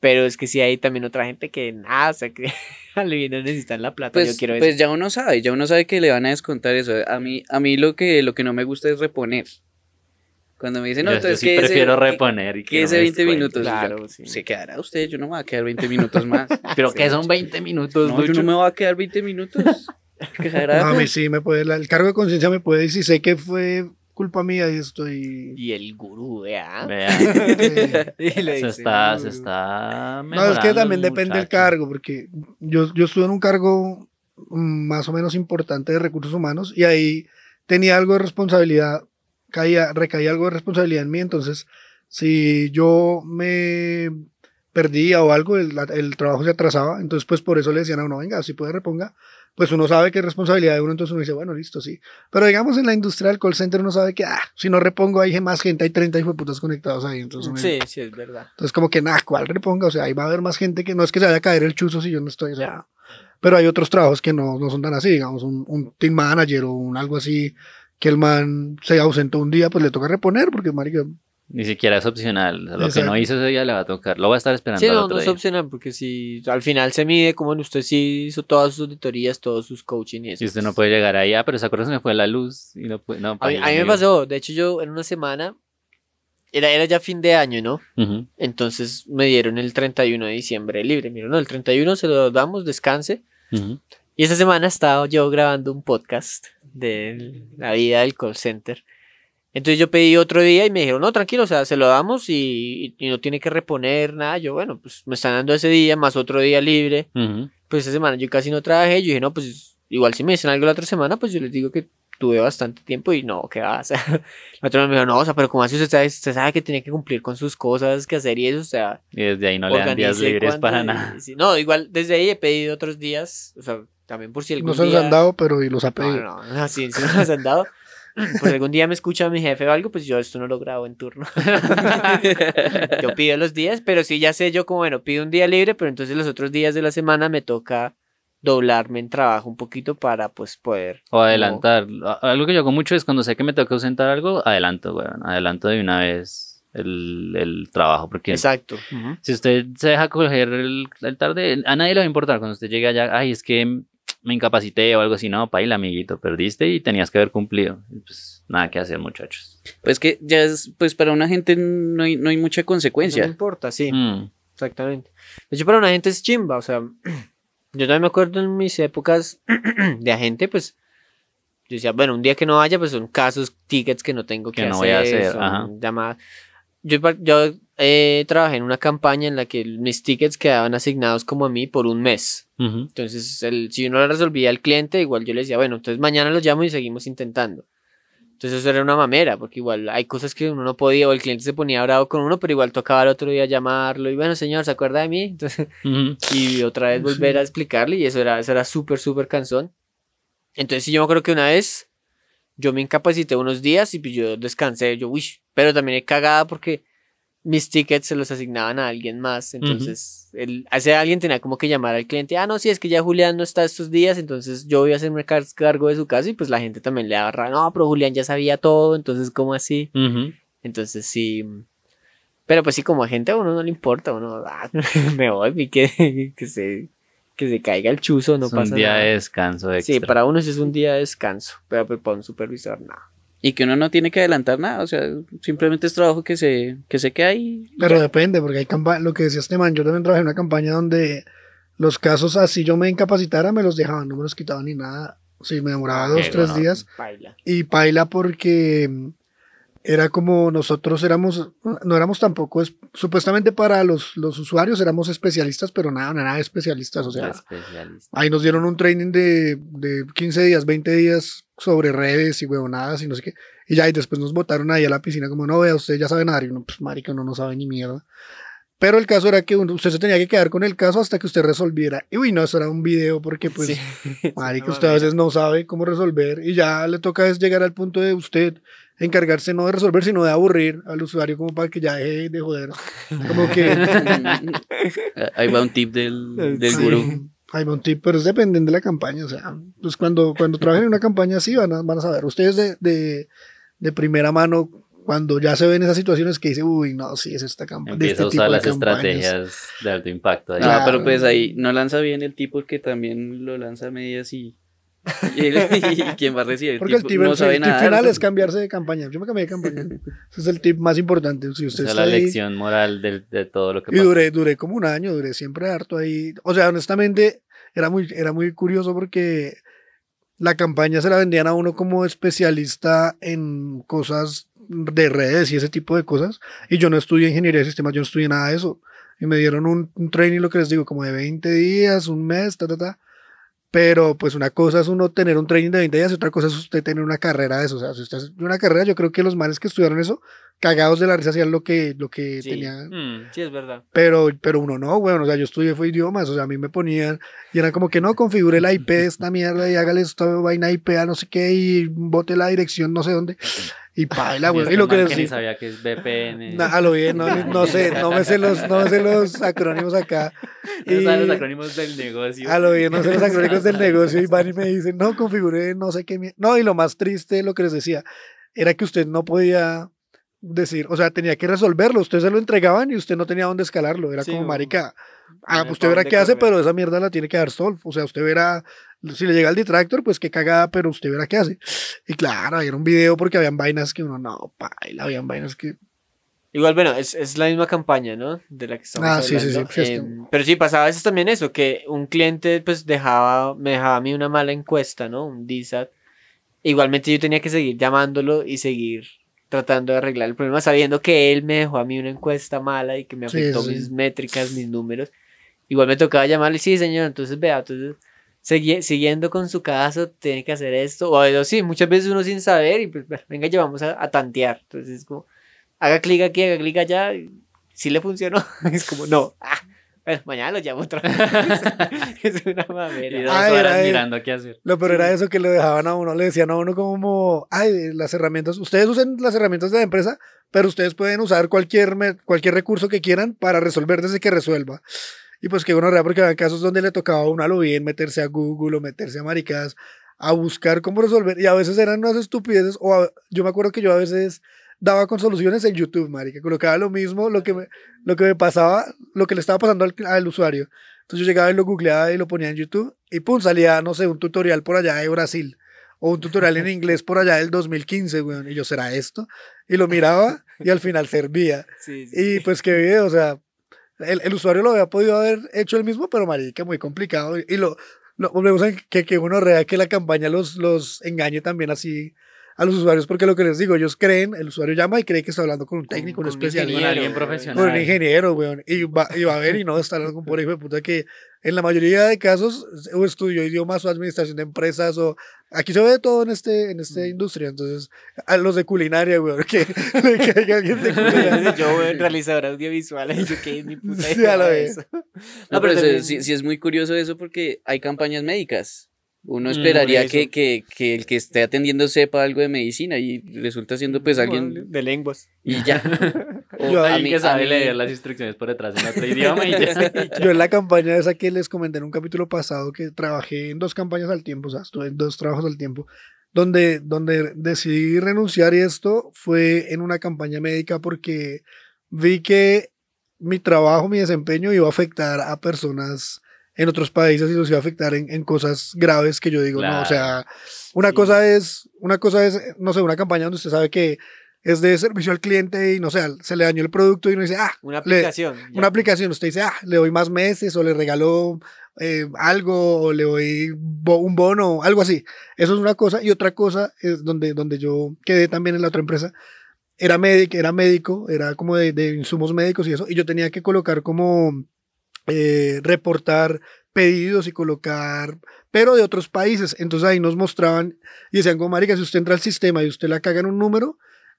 Pero es que sí hay también otra gente que nada, o sea, que al no necesitan la plata, Pues, yo quiero pues eso. ya uno sabe, ya uno sabe que le van a descontar eso. A mí, a mí lo que, lo que no me gusta es reponer. Cuando me dicen, no, yo, yo entonces sí que ese- prefiero que- reponer y que no ese me 20 descuenten. minutos. yo, Claro, sí. Se quedará usted, yo no me voy a quedar 20 minutos más. Pero que son 20 minutos, No, yo no me voy a quedar 20 minutos. No, a mí sí me puede, la- el cargo de conciencia me puede, si sé que fue culpa mía y estoy... Y el gurú, vea. Vea, le se dice, está, "No, se está No, es que también depende del cargo, porque yo, yo estuve en un cargo más o menos importante de recursos humanos y ahí tenía algo de responsabilidad, caía, recaía algo de responsabilidad en mí, entonces si yo me perdía o algo, el, el trabajo se atrasaba, entonces pues por eso le decían a uno, venga, si puede reponga, pues uno sabe que es responsabilidad de uno, entonces uno dice, bueno, listo, sí. Pero digamos en la industria del call center uno sabe que, ah, si no repongo hay más gente, hay 30 putas conectados ahí, entonces uno- Sí, sí, es verdad. entonces, como que nada, ¿cuál reponga? O sea, ahí va a haber más gente que no es que se vaya a caer el chuzo si yo no estoy, o sea, pero hay otros trabajos que no, no son tan así, digamos, un, un team manager o un algo así, que el man se ausentó un día, pues le toca reponer, porque marica, Ni siquiera es opcional. o sea, lo que no hizo ese día le va a tocar. Lo va a estar esperando Sí, al no, otro no es día. opcional, porque si al final se mide como en usted sí hizo todas sus auditorías, todos sus coaching y eso. Y usted no puede llegar ahí, ah, pero se acuerda se me fue la luz y no puede, no, A mí, a mí me pasó, de hecho yo en una semana, era, era ya fin de año, ¿no? Ujú. Entonces me dieron el 31 de diciembre libre. Mira, no, el 31 se lo damos, descanse. Ujú. Y esa semana estaba yo grabando un podcast de la vida del call center. Entonces yo pedí otro día y me dijeron, no, tranquilo, o sea, se lo damos y, y no tiene que reponer nada. Yo, bueno, pues me están dando ese día más otro día libre. Ujú. Pues esa semana yo casi no trabajé. Yo dije, no, pues igual si me dicen algo la otra semana, pues yo les digo que tuve bastante tiempo y no, que va, o sea, la otra me dijo, no, o sea, pero como así usted sabe, usted sabe que tiene que cumplir con sus cosas que hacer y eso, o sea, Y desde ahí no le dan días libres cuándo para nada. y. No, igual desde ahí he pedido otros días, o sea, también por si algún no se los día... han dado, pero y los ha No, pedido. no, no, sí, sí me los han dado. Pues algún día me escucha mi jefe o algo, pues yo esto no lo grabo en turno. yo pido los días, pero sí ya sé yo como, bueno, pido un día libre, pero entonces los otros días de la semana me toca doblarme en trabajo un poquito para pues poder... O adelantar. Algo que yo hago mucho es cuando sé que me toca ausentar algo, adelanto, weón. Adelanto de una vez el, el trabajo. Porque Exacto. si usted se deja coger el, el tarde, a nadie le va a importar cuando usted llegue allá. Ay, es que me incapacité o algo así. No, paila, amiguito, perdiste y tenías que haber cumplido. Pues nada que hacer, muchachos. Pues que ya es, pues para una gente no hay, no hay mucha No consecuencia. importa, sí. Mm. Exactamente. De hecho, para una gente es chimba, o sea, yo también me acuerdo en mis épocas de agente, pues, yo decía, bueno, un día que no vaya, pues son casos, tickets que no tengo que, Que no hacer, voy a hacer, son ajá. llamadas. Yo, yo eh, trabajé en una campaña en la que mis tickets quedaban asignados como a mí por un mes. Entonces, el, si uno le resolvía al cliente, igual yo le decía, bueno, entonces mañana los llamo y seguimos intentando. Entonces eso era una mamera, porque igual hay cosas que uno no podía, o el cliente se ponía bravo con uno, pero igual tocaba el otro día llamarlo, y bueno, señor, ¿se acuerda de mí? Entonces, y otra vez volver a explicarle, y eso era, eso era súper, súper cansón. Entonces sí, yo me acuerdo que una vez yo me incapacité unos días y pues yo descansé, yo, uy, pero también he cagada porque mis tickets se los asignaban a alguien más, entonces el, ese alguien tenía como que llamar al cliente, ah, no, sí, es que ya Julián no está estos días, entonces yo voy a hacerme car- cargo de su caso y pues la gente también le agarra, no, pero Julián ya sabía todo, entonces ¿cómo así? Entonces sí. Pero pues sí, como a gente a uno no le importa, uno ah, me voy y que, que, se, que se caiga el chuzo, no es pasa un día nada. de descanso extra. Sí, para uno sí es un día de descanso, pero pues, para un supervisor no. Y que uno no tiene que adelantar nada. O sea, simplemente es trabajo que se, que se queda ahí. Pero depende, porque hay campañas, lo que decía este man, yo también trabajé en una campaña donde los casos así yo me incapacitara, me los dejaban, no me los quitaban ni nada. Sí, me demoraba dos, qué tres bueno. días. Baila. Y paila porque era como nosotros éramos, no éramos tampoco, es- supuestamente para los, los usuarios éramos especialistas, pero nada, nada de especialistas. O sea, Especialista. ahí nos dieron un training de, de 15 días, 20 días sobre redes y huevonadas y no sé qué. Y ya, y después nos botaron ahí a la piscina como, no, vea, usted ya sabe nadar. Y uno, pues, marica, uno no sabe ni mierda. Pero el caso era que uno- usted se tenía que quedar con el caso hasta que usted resolviera. Y uy, no, eso era un video porque pues... Sí. Marica, usted a veces no sabe cómo resolver y ya le toca es llegar al punto de usted encargarse no de resolver, sino de aburrir al usuario como para que ya deje de joder. Como que Ahí va un tip del, del Sí. gurú. Hay un tip, pero es dependiendo de la campaña. O sea, pues cuando, cuando trabajen en una campaña así van a, van a saber. Ustedes de, de, de primera mano, cuando ya se ven esas situaciones que dicen, uy, no, sí, es esta campaña. de Empieza este a tipo usar de las campañas". estrategias de alto impacto. ahí. Ah, Claro. pero pues ahí no lanza bien el tipo que también lo lanza a medias y. Y, y quién va a recibir. Porque el tip, no el sabe tip nada. final es cambiarse de campaña. Yo me cambié de campaña. Ese es el tip más importante. Si usted Esa es está la ahí- lección moral del- de, todo lo que Y pasa. duré, duré como un año, duré siempre harto ahí. O sea, honestamente, era muy, era muy curioso porque la campaña se la vendían a uno como especialista en cosas de redes y ese tipo de cosas. Y yo no estudié ingeniería de sistemas, yo no estudié nada de eso. Y me dieron un, un training, lo que les digo, como de 20 días, un mes, ta, ta, ta. Pero pues una cosa es uno tener un training de 20 días y otra cosa es usted tener una carrera de eso. O sea, si usted hace una carrera, yo creo que los manes que estudiaron eso, cagados de la risa, hacían lo que, lo que Sí. tenían Mm. Sí, es verdad. pero, pero uno no, weón, o sea, yo estudié fue idiomas, o sea, a mí me ponían, y eran como que no, configure la IP de esta mierda y hágale esta vaina IP a no sé qué y bote la dirección no sé dónde, y paila, weón, y lo que les les ni sabía que es VPN. na- a lo bien, no, no sé, no me sé los, no me sé los acrónimos acá, No saben los y acrónimos del negocio. a lo bien, no sé los acrónimos del negocio, y van y me dicen, no, configure no sé qué, mier-". no, y lo más triste, lo que les decía, era que usted no podía decir, o sea, tenía que resolverlo, usted se lo entregaban y usted no tenía dónde escalarlo, era Sí, como o- marica, ah, Tiene usted verá qué hace, correr. pero esa mierda la tiene que dar Solve, o sea, usted verá, si le llega el detractor, pues qué cagada, pero usted verá qué hace, y claro, era un video porque habían vainas que uno, no, paila, habían vainas que, Igual, bueno, es, es la misma campaña, ¿no? De la que estamos Ah, sí, sí, hablando. sí, sí, Em, pero sí, pasaba a veces también eso, que un cliente pues dejaba, me dejaba a mí una mala encuesta, ¿no? Un DSAT. Igualmente yo tenía que seguir llamándolo y seguir tratando de arreglar el problema, sabiendo que él me dejó a mí una encuesta mala y que me Sí, afectó sí. mis métricas, mis números. Igual me tocaba llamarle, sí, señor, entonces vea, entonces segui- siguiendo con su caso, tiene que hacer esto. O eso sí, muchas veces uno sin saber y pues venga, ya vamos a, a tantear. Entonces es como, haga clic aquí, haga clic allá, y si le funcionó. es como, no, ah, bueno, mañana lo llamo otra vez. es una Y mamera. dos Ay, horas mirando qué hacer. lo peor era eso que le dejaban a uno, le decían a uno como, ay, las herramientas, ustedes usen las herramientas de la empresa, pero ustedes pueden usar cualquier, me- cualquier recurso que quieran para resolver desde que resuelva. Y pues que uno real, porque había casos donde le tocaba a uno a lo bien meterse a Google o meterse a maricadas a buscar cómo resolver. Y a veces eran unas estupideces. O a- yo me acuerdo que yo a veces daba con soluciones en YouTube, marica. Colocaba lo mismo, lo que me, lo que me pasaba, lo que le estaba pasando al, al usuario. Entonces yo llegaba y lo googleaba y lo ponía en YouTube. Y pum, salía, no sé, un tutorial por allá de Brasil. O un tutorial en inglés por allá del 2015, weón. Y yo, ¿será esto? Y lo miraba y al final servía. Sí, sí. Y pues qué video, o sea, el, el usuario lo había podido haber hecho él mismo, pero marica, muy complicado. Y lo, lo volvemos a que, que uno rea que la campaña los, los engañe también así a los usuarios, porque lo que les digo, ellos creen, el usuario llama y cree que está hablando con un técnico, un con un especialista. Con alguien Ingeniero, profesional. Con un ingeniero, weón. Y va, y va a ver y no está hablando con por hijo de puta que en la mayoría de casos o estudió idiomas o administración de empresas o aquí se ve de todo en este en esta industria. Entonces, a los de culinaria, weón, que le caiga alguien de culinaria. yo veo realizador audiovisual y yo que ni puta Sí, idea a la vez. eso. No, No, pero pero también- sí, sí es muy curioso eso porque hay campañas médicas. Uno Mm, esperaría que, que, que el que esté atendiendo sepa algo de medicina y resulta siendo pues alguien de lenguas. y ya. O Yo- a mí- que a sabe mí- leer las instrucciones por detrás en otro idioma y ya. Yo en la campaña esa que les comenté en un capítulo pasado que trabajé en dos campañas al tiempo, o sea, estuve en dos trabajos al tiempo, donde, donde decidí renunciar y esto fue en una campaña médica porque vi que mi trabajo, mi desempeño iba a afectar a personas en otros países y los iba a afectar en, en cosas graves que yo digo, no, o sea, una Sí. cosa es, una cosa es, no sé, una campaña donde usted sabe que es de servicio al cliente y no sé, se le dañó el producto y uno dice, ah, Una le- aplicación. ya. una aplicación, usted dice, ah, le doy más meses o le regalo eh, algo o le doy bo- un bono, algo así. Eso es una cosa. Y otra cosa es donde, donde yo quedé también en la otra empresa. Era médico, era médico, era como de, de insumos médicos y eso. Y yo tenía que colocar como eh, reportar pedidos y colocar, pero de otros países. Entonces ahí nos mostraban y decían, como marica, si usted entra al sistema y usted la caga en un número,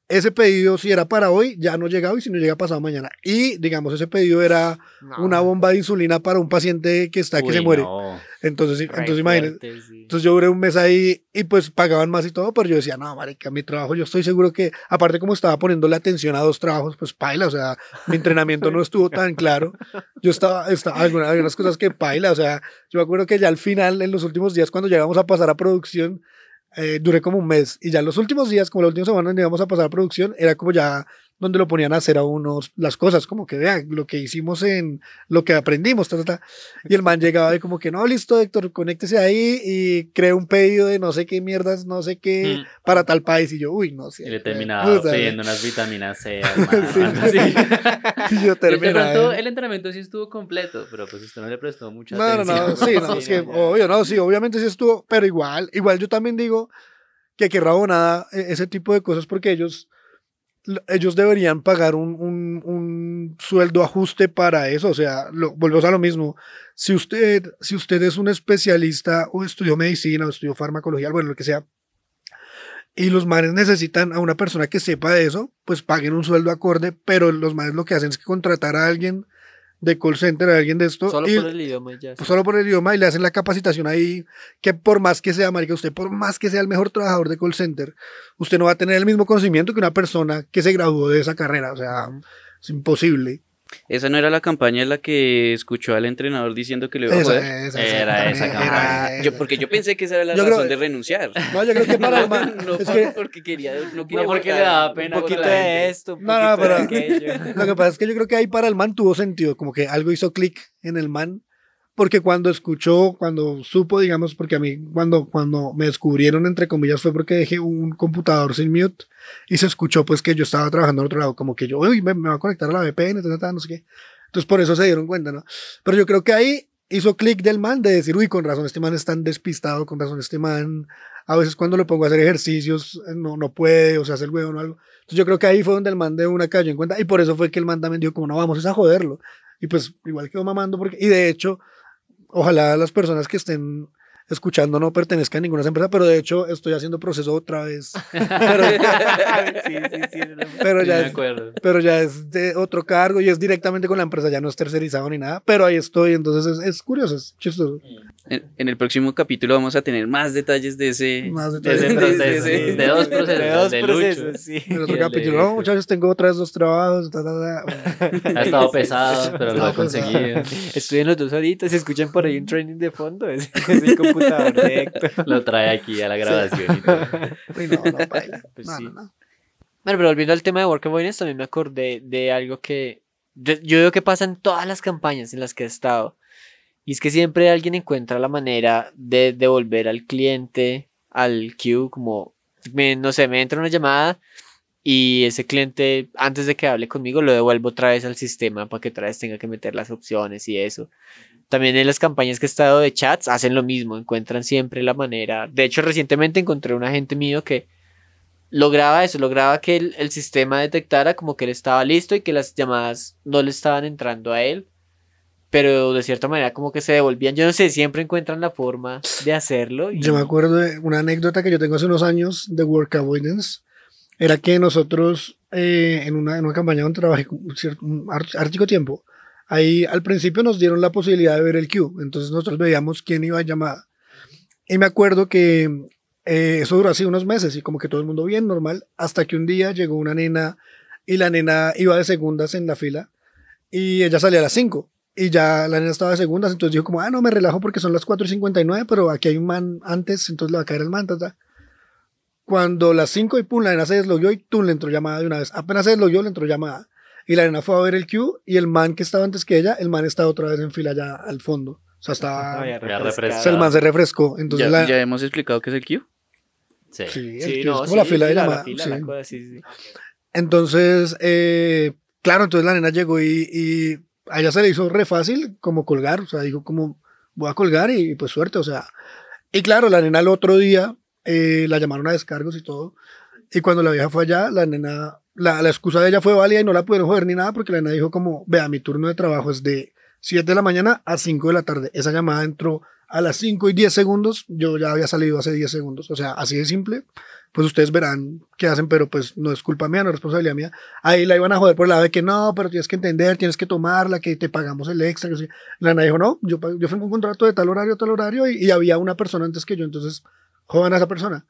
ese pedido si era para hoy, ya no llegaba y si no llega pasado mañana. Y digamos, ese pedido era No. una bomba de insulina para un paciente que está que Uy, se muere. no. Entonces, Re entonces imagínate. sí. Entonces yo duré un mes ahí y pues pagaban más y todo, pero yo decía, no, marica, mi trabajo, yo estoy seguro que, aparte como estaba poniéndole atención a dos trabajos, pues paila, o sea, mi entrenamiento no estuvo tan claro. Yo estaba, estaba algunas, algunas cosas que paila, o sea, yo me acuerdo que ya al final, en los últimos días, cuando llegamos a pasar a producción, eh, duré como un mes. Y ya los últimos días, como la última semana donde íbamos a pasar a producción, era como ya donde lo ponían a hacer a unos las cosas, como que vean lo que hicimos en lo que aprendimos, ta, ta, ta. y el man llegaba y como que no, listo, Héctor, conéctese ahí y cree un pedido de no sé qué mierdas, no sé qué, Mm. para tal país, y yo, uy, no sé. Y le terminaba pidiendo unas vitaminas C. man, Sí. Y yo terminaba. el entrenamiento sí estuvo completo, pero pues usted no le prestó mucha No, no, atención. no, sí, no, es que, ya. obvio, no, sí, obviamente sí estuvo, pero igual, igual yo también digo que qué rabonada e- ese tipo de cosas porque ellos, ellos deberían pagar un, un, un sueldo ajuste para eso, o sea, lo, volvemos a lo mismo, si usted, si usted es un especialista o estudió medicina o estudió farmacología, bueno, lo que sea, y los manes necesitan a una persona que sepa de eso, pues paguen un sueldo acorde, pero los manes lo que hacen es contratar a alguien de call center, a alguien de esto, Solo y- por el idioma ya. pues solo por el idioma y le hacen la capacitación ahí, que por más que sea, marica, usted por más que sea el mejor trabajador de call center, usted no va a tener el mismo conocimiento que una persona que se graduó de esa carrera, o sea, es imposible. Esa no era la campaña en la que escuchó al entrenador diciendo que le iba a joder. Esa, esa, Era esa era campaña. Yo, porque yo pensé que esa era la Yo creo- razón de renunciar. No, yo creo que para el man, no es que porque quería, no quería No, porque le daba Un pena con poquito de esto, un No, no, de pero- aquello. lo que pasa es que yo creo que ahí para el man tuvo sentido, como que algo hizo clic en el man, porque cuando escuchó, cuando supo, digamos, porque a mí cuando, cuando me descubrieron, entre comillas, fue porque dejé un computador sin mute y se escuchó pues que yo estaba trabajando en otro lado, como que yo, uy, me, me va a conectar a la VPN, ta, ta, ta, no sé qué. Entonces por eso se dieron cuenta, ¿no? Pero yo creo que ahí hizo clic del man de decir, uy, con razón este man es tan despistado, con razón este man, a veces cuando lo pongo a hacer ejercicios, eh, no, no puede, o se hace el huevo o algo. Entonces yo creo que ahí fue donde el man de una cayó en cuenta y por eso fue que el man también dijo como no vamos es a joderlo. Y pues igual quedó mamando porque, y de hecho, ojalá las personas que estén escuchando no pertenezcan a ninguna empresa, pero de hecho estoy haciendo proceso otra vez. Pero, sí, sí, sí. pero Sí, ya me es, pero ya es de otro cargo y es directamente con la empresa, ya no es tercerizado ni nada, pero ahí estoy, entonces es, es curioso, es chistoso. En, en el próximo capítulo vamos a tener más detalles de ese. Más De detalles. ese proceso, de- de dos procesos. De dos de procesos, Lucho. sí. En otro el capítulo, de- no, muchachos, tengo otras dos trabajos, ta, ta, ta. Bueno, Ha estado pesado, pero lo pesado. conseguido. Estudian los dos horitas, escuchan por ahí un training de fondo. Es, es Héctor. Lo trae aquí a la grabación y todo. uy, no, no, baila. Pues No, sí. no, no. Bueno, pero volviendo al tema de Work Avoidance, también me acordé de algo que yo, yo veo que pasa en todas las campañas en las que he estado. Y es que siempre alguien encuentra la manera de devolver al cliente al queue, como, me- no sé, me entra una llamada y ese cliente, antes de que hable conmigo, lo devuelvo otra vez al sistema para que otra vez tenga que meter las opciones y eso. También en las campañas que he estado de chats hacen lo mismo, encuentran siempre la manera. De hecho, recientemente encontré un agente mío que lograba eso, lograba que el, sistema detectara como que él estaba listo y que las llamadas no le estaban entrando a él, pero de cierta manera como que se devolvían. Yo no sé, siempre encuentran la forma de hacerlo. y- Yo me acuerdo de una anécdota que yo tengo hace unos años de Work Avoidance. Era que nosotros, eh, en, una, en una campaña donde trabajé un cier- un tiempo, ahí al principio nos dieron la posibilidad de ver el queue. Entonces nosotros veíamos quién iba a llamada. Y me acuerdo que eh, eso duró así unos meses y como que todo el mundo bien, normal, hasta que un día llegó una nena y la nena iba de segundas en la fila y ella salía a las 5 y ya la nena estaba de segundas, entonces dijo como, ah, no, me relajo porque son las 4.59, pero aquí hay un man antes, entonces le va a caer el man. Cuando las 5 y pum, la nena se deslogueó y tú le entró llamada de una vez. Apenas se deslogueó, le entró llamada. Y la nena fue a ver el queue y el man que estaba antes que ella, el man estaba otra vez en fila ya al fondo. O sea, estaba... O sea, el man se refrescó. Entonces Ya, la... ya hemos explicado qué es el Q. Sí. Sí, el Sí, queue no, es como la sí, fila de la- la fila, sí. la cosa, sí, sí. Entonces, eh, claro, entonces la nena llegó y, y a ella se le hizo re fácil como colgar, o sea, dijo como voy a colgar y pues suerte, o sea. Y claro, la nena el otro día eh, la llamaron a descargos y todo. Y cuando la vieja fue allá, la nena, la, excusa de ella fue válida y no la pudieron joder ni nada porque la nena dijo como, vea, mi turno de trabajo es de 7 de la mañana a 5 de la tarde. Esa llamada entró a las 5 y 10 segundos, yo ya había salido hace 10 segundos. O sea, así de simple. Pues ustedes verán qué hacen, pero pues no es culpa mía, no es responsabilidad mía. Ahí la iban a joder por el lado de que no, pero tienes que entender, tienes que tomarla, que te pagamos el extra. La nena dijo, no, yo, yo firmé un contrato de tal horario, tal horario, y, y había una persona antes que yo, entonces jodan a esa persona.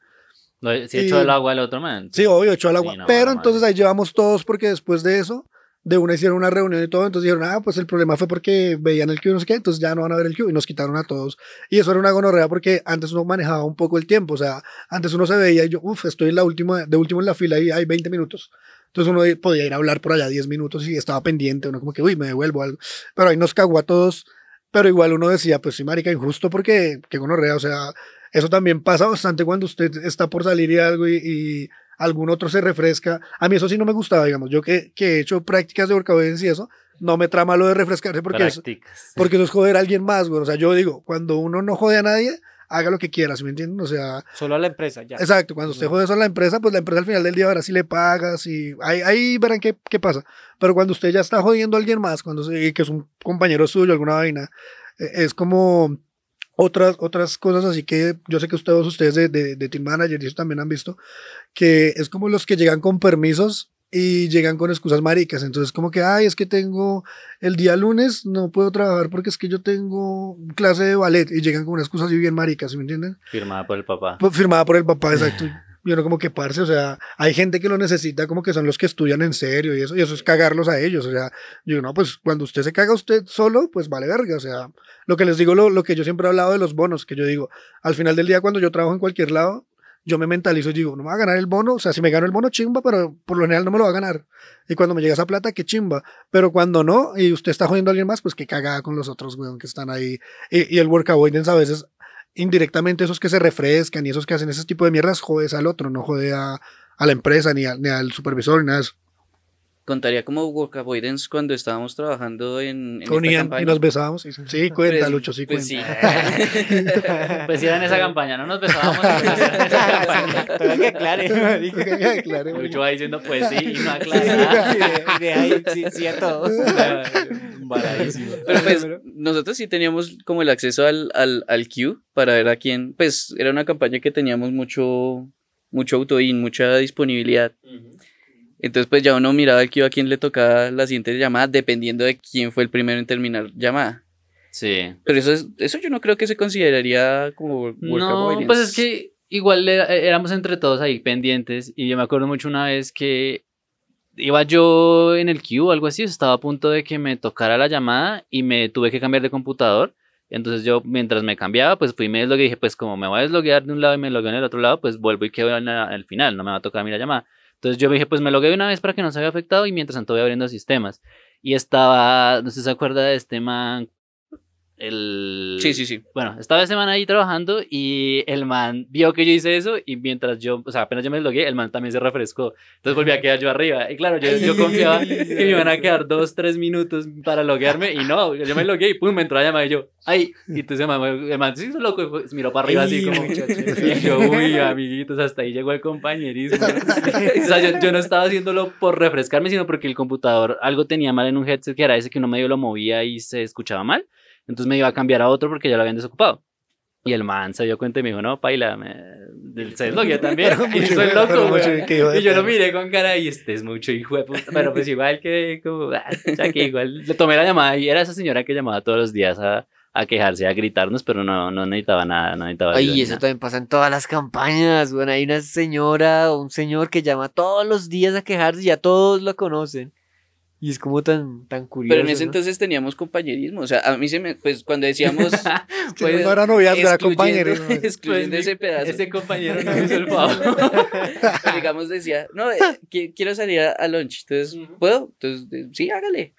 Si Y- echó el agua al otro man. Sí, obvio, echó al agua. Sí, no, pero normal. entonces ahí llevamos todos porque después de eso, de una hicieron una reunión y todo, entonces dijeron, ah, pues el problema fue porque veían el Q y no sé qué, entonces ya no van a ver el Q y nos quitaron a todos. Y eso era una gonorrea porque antes uno manejaba un poco el tiempo, o sea, antes uno se veía y yo, uff, estoy en la última, de último en la fila y hay 20 minutos. Entonces uno podía ir a hablar por allá 10 minutos y estaba pendiente, uno como que, uy, me devuelvo algo. Pero ahí nos cagó a todos, pero igual uno decía, pues sí, marica, injusto porque, qué gonorrea, o sea, eso también pasa bastante cuando usted está por salir y algo y, y algún otro se refresca. A mí eso sí no me gustaba, digamos. Yo que, que he hecho prácticas de workavoidance y eso, no me trama lo de refrescarse porque es, porque eso es joder a alguien más, güey. O sea, yo digo, cuando uno no jode a nadie, haga lo que quiera, ¿sí me entienden? O sea, Solo a la empresa, ya. exacto, cuando usted jode eso a la empresa, pues la empresa al final del día verá si le pagas y ahí, ahí verán qué, qué pasa. Pero cuando usted ya está jodiendo a alguien más, cuando se, que es un compañero suyo, alguna vaina, eh, es como otras, otras cosas así que yo sé que ustedes, ustedes de, de, de Team Manager y eso también han visto, que es como los que llegan con permisos y llegan con excusas maricas. Entonces, como que, ay, es que tengo el día lunes, no puedo trabajar porque es que yo tengo clase de ballet y llegan con una excusa así bien maricas, ¿sí me entienden? Firmada por el papá. Pues, firmada por el papá, exacto. Y uno como que parce, o sea, hay gente que lo necesita como que son los que estudian en serio y eso, y eso es cagarlos a ellos, o sea, yo no, pues cuando usted se caga usted solo, pues vale verga, o sea, lo que les digo, lo, lo que yo siempre he hablado de los bonos, que yo digo, al final del día cuando yo trabajo en cualquier lado, yo me mentalizo y digo, no me va a ganar el bono, o sea, si me gano el bono, chimba, pero por lo general no me lo va a ganar. Y cuando me llega esa plata, qué chimba. Pero cuando no, y usted está jodiendo a alguien más, pues qué cagada con los otros, weón, que están ahí. Y, y el work avoidance a veces, indirectamente, esos que se refrescan y esos que hacen ese tipo de mierdas, jodes al otro, no jode a, a la empresa, ni, a- ni al supervisor, ni nada eso. Contaría como work avoidance cuando estábamos trabajando en, en Con esta Ian, campaña. y nos besábamos. y- sí, cuenta, Pues- Lucho, sí, pues cuenta. Pues era en esa campaña, no nos besábamos. pero era en esa campaña. Todavía que aclare, marica. Claro, Lucho va diciendo pues sí y no aclara. Y de- ahí, sí, sí a todo. Embaradísimo. Pero pues nosotros sí teníamos como el acceso al, al, al queue para ver a quién, pues era una campaña que teníamos mucho, mucho auto-in, mucha disponibilidad. Entonces pues ya uno miraba el queue a quién le tocaba la siguiente llamada dependiendo de quién fue el primero en terminar llamada. Sí. Pero eso, es, eso yo no creo que se consideraría como work No, avoidance. pues es que igual era- éramos entre todos ahí pendientes y yo me acuerdo mucho una vez que iba yo en el queue o algo así, estaba a punto de que me tocara la llamada y me tuve que cambiar de computador. Entonces yo mientras me cambiaba, pues fui y me deslogué y dije, pues como me voy a desloguear de un lado y me logueo en el otro lado, pues vuelvo y quedo en la- al final, no me va a tocar a mí la llamada. Entonces yo dije, pues me logueo de una vez para que no se vea afectado y mientras tanto voy abriendo sistemas. Y estaba, no sé si se acuerda de este man, el... Sí, sí, sí. Bueno, estaba ese man ahí trabajando y el man vio que yo hice eso y mientras yo, o sea, apenas yo me deslogué, el man también se refrescó. Entonces volví a quedar yo arriba. Y claro, yo, yo confiaba que me iban a quedar dos, tres minutos para loguearme y no, yo me logué y pum, me entró la llamada y yo, ¡ay! Y entonces el man, el man se hizo loco se miró para arriba así como... muchacho. Y yo, uy, amiguitos, hasta ahí llegó el compañerismo. o sea, yo, yo no estaba haciéndolo por refrescarme, sino porque el computador algo tenía mal en un headset que era ese que uno medio lo movía y se escuchaba mal. Entonces me iba a cambiar a otro porque ya lo habían desocupado. Y el man se dio cuenta y me dijo, no, paila, me... se deslogueó también. y soy loco, güey. Y yo lo miré con cara y este es mucho hijo de puta. Pero pues igual que, como, ah, ya que igual le tomé la llamada y era esa señora que llamaba todos los días a, a quejarse, a gritarnos, pero no, no necesitaba nada, no necesitaba Ay, ni eso nada. también pasa en todas las campañas. Bueno, hay una señora o un señor que llama todos los días a quejarse y ya todos lo conocen. Y es como tan, tan curioso. Pero en ese ¿no? entonces teníamos compañerismo. O sea, a mí se me, pues cuando decíamos... Pues, no era noviazgo, era compañerismo. excluyendo Pues, ese pedazo. Ese compañero no hizo el favor. digamos, decía, no, eh, qui- quiero salir a, a lunch, entonces. ¿puedo? Entonces, sí, hágale.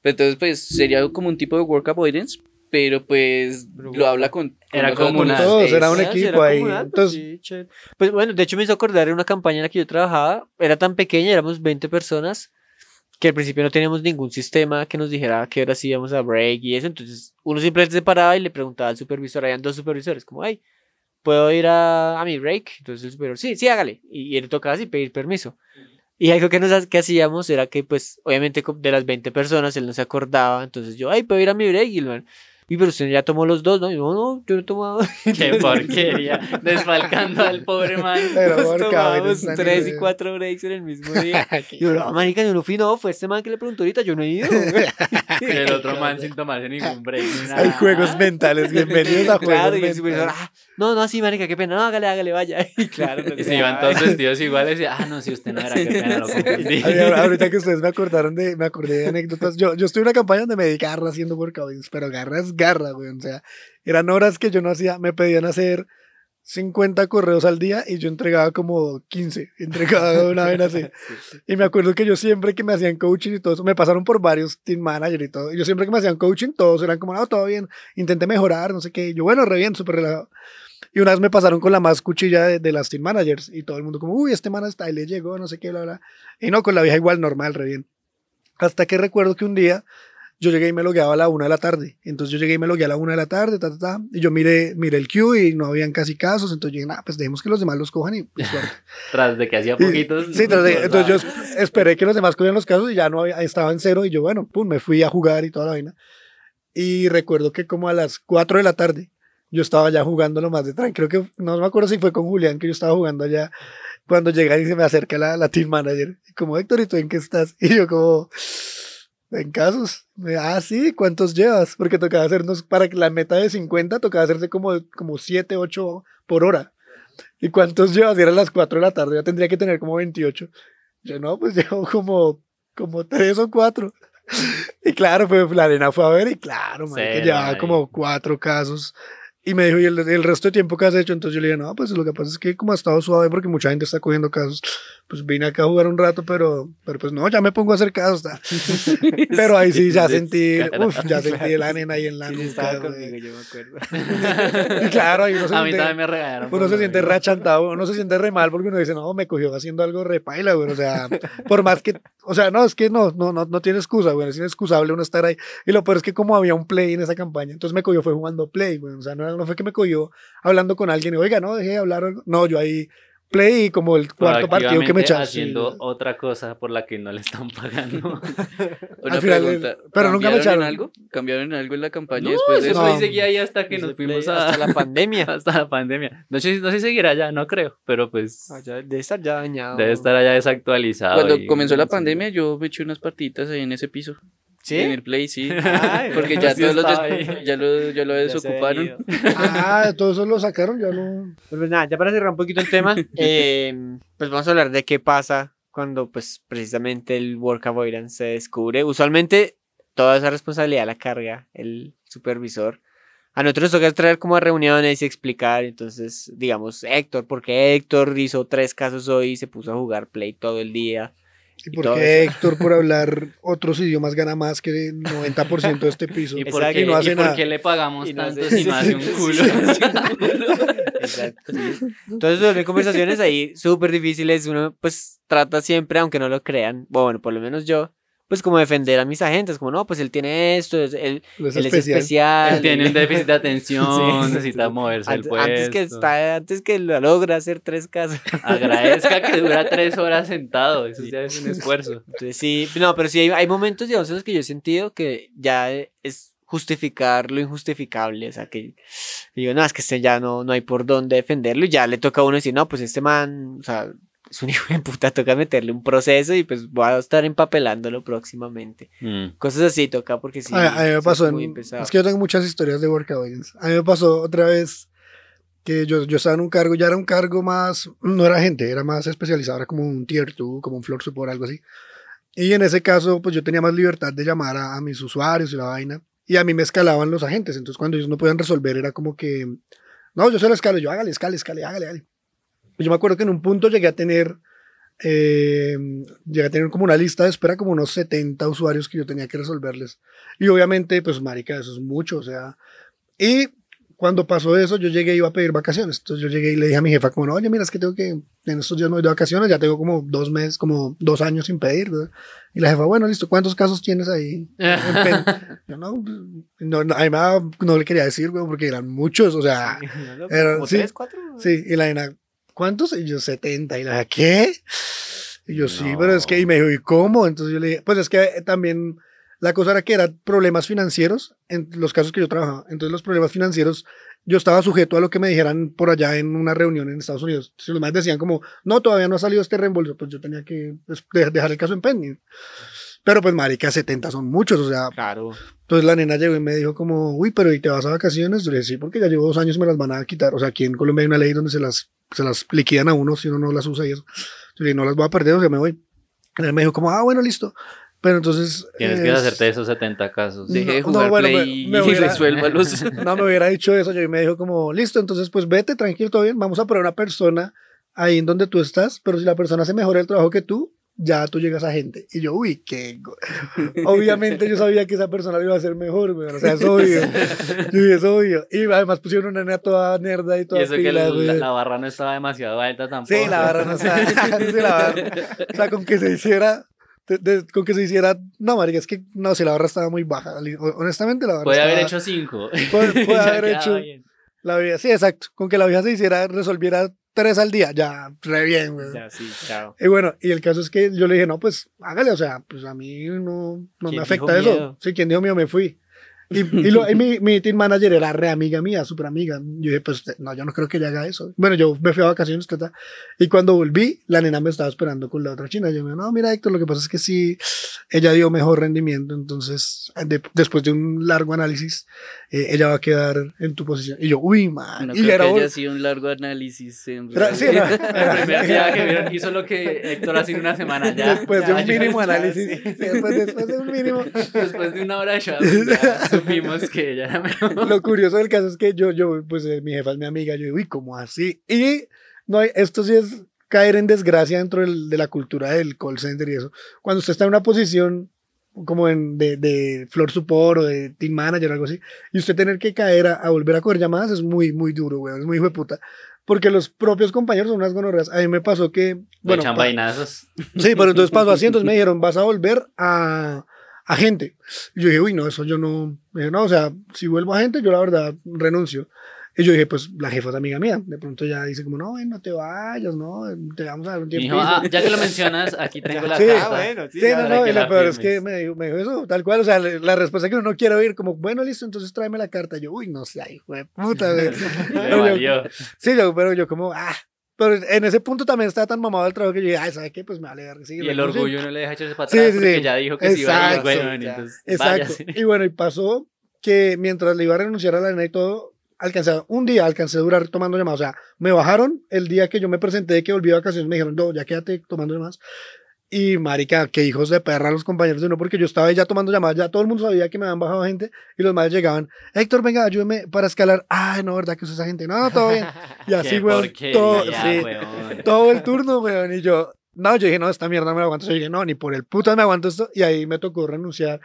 Pero entonces, pues, sería como un tipo de work avoidance, pero pues lo habla con, con Era como una- todos, era un equipo ahí. comunal, pues Entonces, sí, chévere. Pues bueno, de hecho me hizo acordar de una campaña en la que yo trabajaba. Era tan pequeña, éramos 20 personas, que al principio no teníamos ningún sistema que nos dijera a qué hora sí íbamos a break y eso. Entonces uno simplemente se paraba y le preguntaba al supervisor. Habían dos supervisores, como, ay, ¿puedo ir a, a mi break? Entonces el supervisor, sí, sí, hágale. Y, y él tocaba así pedir permiso. Y algo que, nos, que hacíamos era que, pues, obviamente de las 20 personas él no se acordaba. Entonces yo, ay, ¿puedo ir a mi break? Y el man, y pero usted ya tomó los dos, ¿no? Y yo, no, yo no he tomado. Qué porquería. Desfalcando al pobre man. Pero Nos cabeza, tres y cuatro breaks en el mismo día. Y yo, no, marica, yo no fui, no, fue este man que le preguntó ahorita, yo no he ido. Y el otro man sin tomarse ningún break. nada. Hay juegos mentales, bienvenidos a juegos Claro, y el ah, no, no, sí, marica, qué pena, no, hágale, hágale, vaya. Y claro, Y se iban todos vestidos iguales y, ah, no, si usted no era, qué pena, lo confundí. Ahorita que ustedes me acordaron de, me acordé de anécdotas. Yo, yo estuve en una campaña donde me di garra haciendo workouts, pero garra es garra, güey. O sea, eran horas que yo no hacía, me pedían hacer 50 correos al día y yo entregaba como 15, entregaba una vez así. Y me acuerdo que yo siempre que me hacían coaching y todo eso, me pasaron por varios team manager y todo. Y yo siempre que me hacían coaching, todos eran como, no, todo bien, intenté mejorar, no sé qué. Y yo, bueno, re bien, súper relajado. Y una vez me pasaron con la más cuchilla de, de las team managers y todo el mundo como, uy, este man hasta ahí le llegó, no sé qué, bla, bla. Y no, con la vieja igual, normal, re bien. Hasta que recuerdo que un día yo llegué y me logueaba a la una de la tarde. Entonces yo llegué y me logué a la una de la tarde, ta, ta, ta, y yo miré, miré el queue y no habían casi casos. Entonces yo dije, nah, pues dejemos que los demás los cojan y pues. Tras de que hacía Y- poquitos. Sí, tras de- entonces yo esperé que los demás cogieran los casos y ya no había, estaba en cero y yo, bueno, pum, me fui a jugar y toda la vaina. Y recuerdo que como a las 4 de la tarde yo estaba ya jugando lo más de tranquilo. Creo que no me acuerdo si fue con Julián que yo estaba jugando allá cuando llega y se me acerca la, la team manager. Como, Héctor, ¿y tú en qué estás? Y yo como, en casos. Ah, sí, ¿cuántos llevas? Porque tocaba hacernos, para que la meta de 50, tocaba hacerse como, como 7, 8 por hora. ¿Y cuántos llevas? Y eran las 4 de la tarde, ya tendría que tener como 28. Yo no, pues llevo como, como 3 o 4. Y claro, pues la arena fue a ver y claro, man, que Cero llevaba como 4 casos. Y me dijo, ¿y el, el resto de tiempo que has hecho? Entonces yo le dije, no, pues lo que pasa es que como ha estado suave porque mucha gente está cogiendo casos, pues vine acá a jugar un rato, pero, pero pues no, ya me pongo a hacer casos. Pero ahí sí ya sentí, Descarado. uf, ya sentí la arena ahí en la Sí, nuca, conmigo, yo me acuerdo. Y claro, ahí uno se A mí siente- también me regañaron. uno se siente rachantado, uno se siente re mal porque uno dice, no, me cogió haciendo algo re paila, güey. O sea, por más que, o sea, no, es que no, no, no, no tiene excusa, güey. Es inexcusable uno estar ahí. Y lo peor es que como había un play en esa campaña, entonces me cogió fue jugando play, güey. O sea, no, no fue que me cogió hablando con alguien y, oiga, no, dejé de hablar. algo". No, yo ahí play y como el cuarto partido que me echaron. haciendo otra cosa por la que no le están pagando. Una Al final, pregunta. pero nunca me ¿cambiaron echaron. algo? ¿Cambiaron algo en la campaña no, después de eso no. ahí seguía ahí hasta que nos play fuimos a, Hasta la pandemia. hasta la pandemia. No sé, no sé si seguirá ya, no creo, pero pues ya debe estar ya dañado. debe estar allá desactualizado. Cuando y- comenzó la pandemia, yo me eché unas partitas ahí en ese piso. ¿Sí? En el play, sí. Ay, Porque ya Sí todos los ya lo, ya lo desocuparon. Ah, todo eso lo sacaron, ya no. Pues nada, ya para cerrar un poquito el tema, eh, pues vamos a hablar de qué pasa cuando pues precisamente el work avoidance se descubre. Usualmente toda esa responsabilidad la carga el supervisor. A nosotros nos toca traer como a reuniones y explicar, entonces digamos, Héctor, porque Héctor hizo tres casos hoy y se puso a jugar play todo el día. ¿Y Y por qué. Héctor, por hablar otros idiomas, gana más que el 90% de este piso? ¿Y por, qué, Y no hace y por nada. qué le pagamos Y no tanto hace- si me hace un culo? Exacto. Entonces, son conversaciones ahí súper difíciles. Uno, pues, trata siempre, aunque no lo crean, bueno, por lo menos yo, pues, como defender a mis agentes, como, no, pues, él tiene esto, es- él, Es él es especial. especial. Él tiene un déficit de atención, Sí. necesita moverse el Antes, puesto. antes que está, antes que lo logra hacer tres casos. Agradezca que dura tres horas sentado, eso ya es un esfuerzo. Entonces, sí, no, pero sí hay, hay momentos, digamos, en los que yo he sentido que ya es justificar lo injustificable, o sea, que digo, no, es que este ya no, no hay por dónde defenderlo y ya le toca a uno decir, no, pues este man, o sea, es un hijo de puta, toca meterle un proceso y pues voy a estar empapelándolo próximamente. Mm. Cosas así toca porque sí. a, a mí sí me es pasó, en- muy pesado. es que yo tengo muchas historias de work avoidance. A mí me pasó otra vez que yo, yo estaba en un cargo, ya era un cargo más, no era gente, era más especializado, era como un tier 2, como un floor support, algo así. Y en ese caso, pues yo tenía más libertad de llamar a, a mis usuarios y la vaina. Y a mí me escalaban los agentes, entonces cuando ellos no podían resolver era como que, no, yo se lo escalo, yo hágale, escale, escale, hágale, hágale. Y yo me acuerdo que en un punto llegué a tener eh, llegué a tener como una lista de espera, como unos 70 usuarios que yo tenía que resolverles. Y obviamente, pues, marica, eso es mucho, o sea. Y cuando pasó eso, yo llegué y iba a pedir vacaciones. Entonces yo llegué y le dije a mi jefa, como, no, oye, mira, es que tengo que, en estos días no voy de vacaciones, ya tengo como dos meses, como dos años sin pedir. ¿verdad? Y la jefa, bueno, listo, ¿cuántos casos tienes ahí? en pen?" yo, no, no, no, a mí me daba- no le quería decir, güey, porque eran muchos, o sea, Era- Como sí. tres, cuatro. Sí, y la nena, ¿cuántos? Y yo, 70. Y la ¿qué? Y yo, sí, No. pero es que, y me dijo, ¿y cómo? Entonces yo le dije, pues es que eh, también la cosa era que eran problemas financieros en los casos que yo trabajaba. Entonces los problemas financieros, yo estaba sujeto a lo que me dijeran por allá en una reunión en Estados Unidos. Si los más decían como, no, todavía no ha salido este reembolso, pues yo tenía que pues, de- dejar el caso en pending. Pero pues, marica, 70 son muchos, o sea, Claro. entonces la nena llegó y me dijo como, uy, pero ¿y te vas a vacaciones? Yo le dije, sí, porque ya llevo dos años y me las van a quitar. O sea, aquí en Colombia hay una ley donde se las, se las liquidan a uno si uno no las usa y eso. Yo le dije, no las voy a perder, o sea, me voy. Y él me dijo como, ah, bueno, listo. Pero entonces... Tienes que es- hacerte esos 70 casos. Deje de No, jugar no, bueno, Play me- me y resuélvalos. No me hubiera dicho eso, yo y me dijo como, listo, entonces pues vete, tranquilo, todo bien, vamos a poner una persona ahí en donde tú estás, pero si la persona hace mejor el trabajo que tú, ya tú llegas a gente. Y yo, uy, qué... go-". Obviamente yo sabía que esa persona lo iba a hacer mejor, güey, o sea, es obvio. Yo es obvio. Y además pusieron una nena toda nerda y Y toda eso que pila, la, güey. la barra no estaba demasiado alta tampoco. Sí, la barra no sí, la barra. O sea, con que se hiciera... de- de- con que se hiciera, no, marica, es que no, si la barra estaba muy baja. Honestamente, la barra Puede haber estaba- hecho 5. Puede- puede haber hecho- La vida, sí, exacto. Con que la vieja se hiciera, resolviera tres al día, ya, re bien, güey. Ya, sí, chao. Y bueno, y el caso es que yo le dije, no, pues hágale, o sea, pues a mí no, no ¿Quién me afecta eso. miedo? Sí, quien dijo mío me fui. Y, y, lo- y mi, mi team manager era re amiga mía, súper amiga. Yo dije, pues no, yo no creo que ella haga eso. Bueno, yo me fui a vacaciones, tata, y cuando volví, la nena me estaba esperando con la otra china. Yo me dijo, no, mira, Héctor, lo que pasa es que sí, ella dio mejor rendimiento, entonces, de- después de un largo análisis, eh, ella va a quedar en tu posición. Y yo, uy, man. No y creo era que haya sido un largo análisis. en Era- sí, realidad. era- El primer día que vieron hizo lo que Héctor hace en una semana ya. después de Ya, un ya, mínimo ya, análisis, sí. sí, después, después de un mínimo. Después de una hora de shopping ya supimos que ella era mejor. Lo curioso del caso es que yo, yo pues eh, mi jefa es mi amiga, yo digo, uy, ¿cómo así? Y no hay, esto sí es caer en desgracia dentro del- de la cultura del call center y eso. Cuando usted está en una posición como en, de, de floor support o de team manager o algo así, y usted tener que caer a, a volver a coger llamadas es muy, muy duro, güey, es muy hijo de puta. Porque los propios compañeros son unas gonorreas. A mí me pasó que, Bueno, echan vainazos. Sí, pero entonces pasó así, entonces me dijeron, vas a volver a, a gente. Y yo dije, uy, no, eso yo no, dije, no, o sea, si vuelvo a gente, yo la verdad renuncio. Y yo dije, pues la jefa es amiga mía. De pronto ya dice como, no, ven, no te vayas, no, te vamos a dar un tiempo. dijo, ah, ya que lo mencionas, aquí tengo la Sí, carta. bueno, sí, Sí, no, no, y lo la peor es que me dijo, me dijo eso, tal cual, o sea, la respuesta que uno no quiere oír, como, bueno, listo, entonces tráeme la carta. Yo, uy, no sé, hijo de puta, Pero yo-. Sí, yo, pero yo como, ah, pero en ese punto también estaba tan mamado el trabajo que yo dije, ay, ¿sabes qué? Pues me vale ver, sí, Y el orgullo no le deja echarse para atrás sí, porque sí. ya dijo que sí iba a ir, Exacto, bueno, ya. entonces Exacto. váyase. Y bueno, y pasó que mientras le iba a renunciar a la nena y todo, alcancé, un día alcancé a durar tomando llamadas. O sea, me bajaron el día que yo me presenté de que volví de vacaciones, me dijeron, no, ya quédate tomando llamadas. Y marica, qué hijos de perra los compañeros de uno, porque yo estaba ahí ya tomando llamadas, ya todo el mundo sabía que me habían bajado gente, y los madres llegaban, Héctor, venga, ayúdeme para escalar. Ay, no, ¿verdad que es esa gente? No, todo bien. Y así, weón, todo, ya, sí, weón. todo el turno, weón. Y yo, no, yo dije, no, esta mierda no me la aguanto. Yo dije, no, ni por el puto me aguanto esto. Y ahí me tocó renunciar.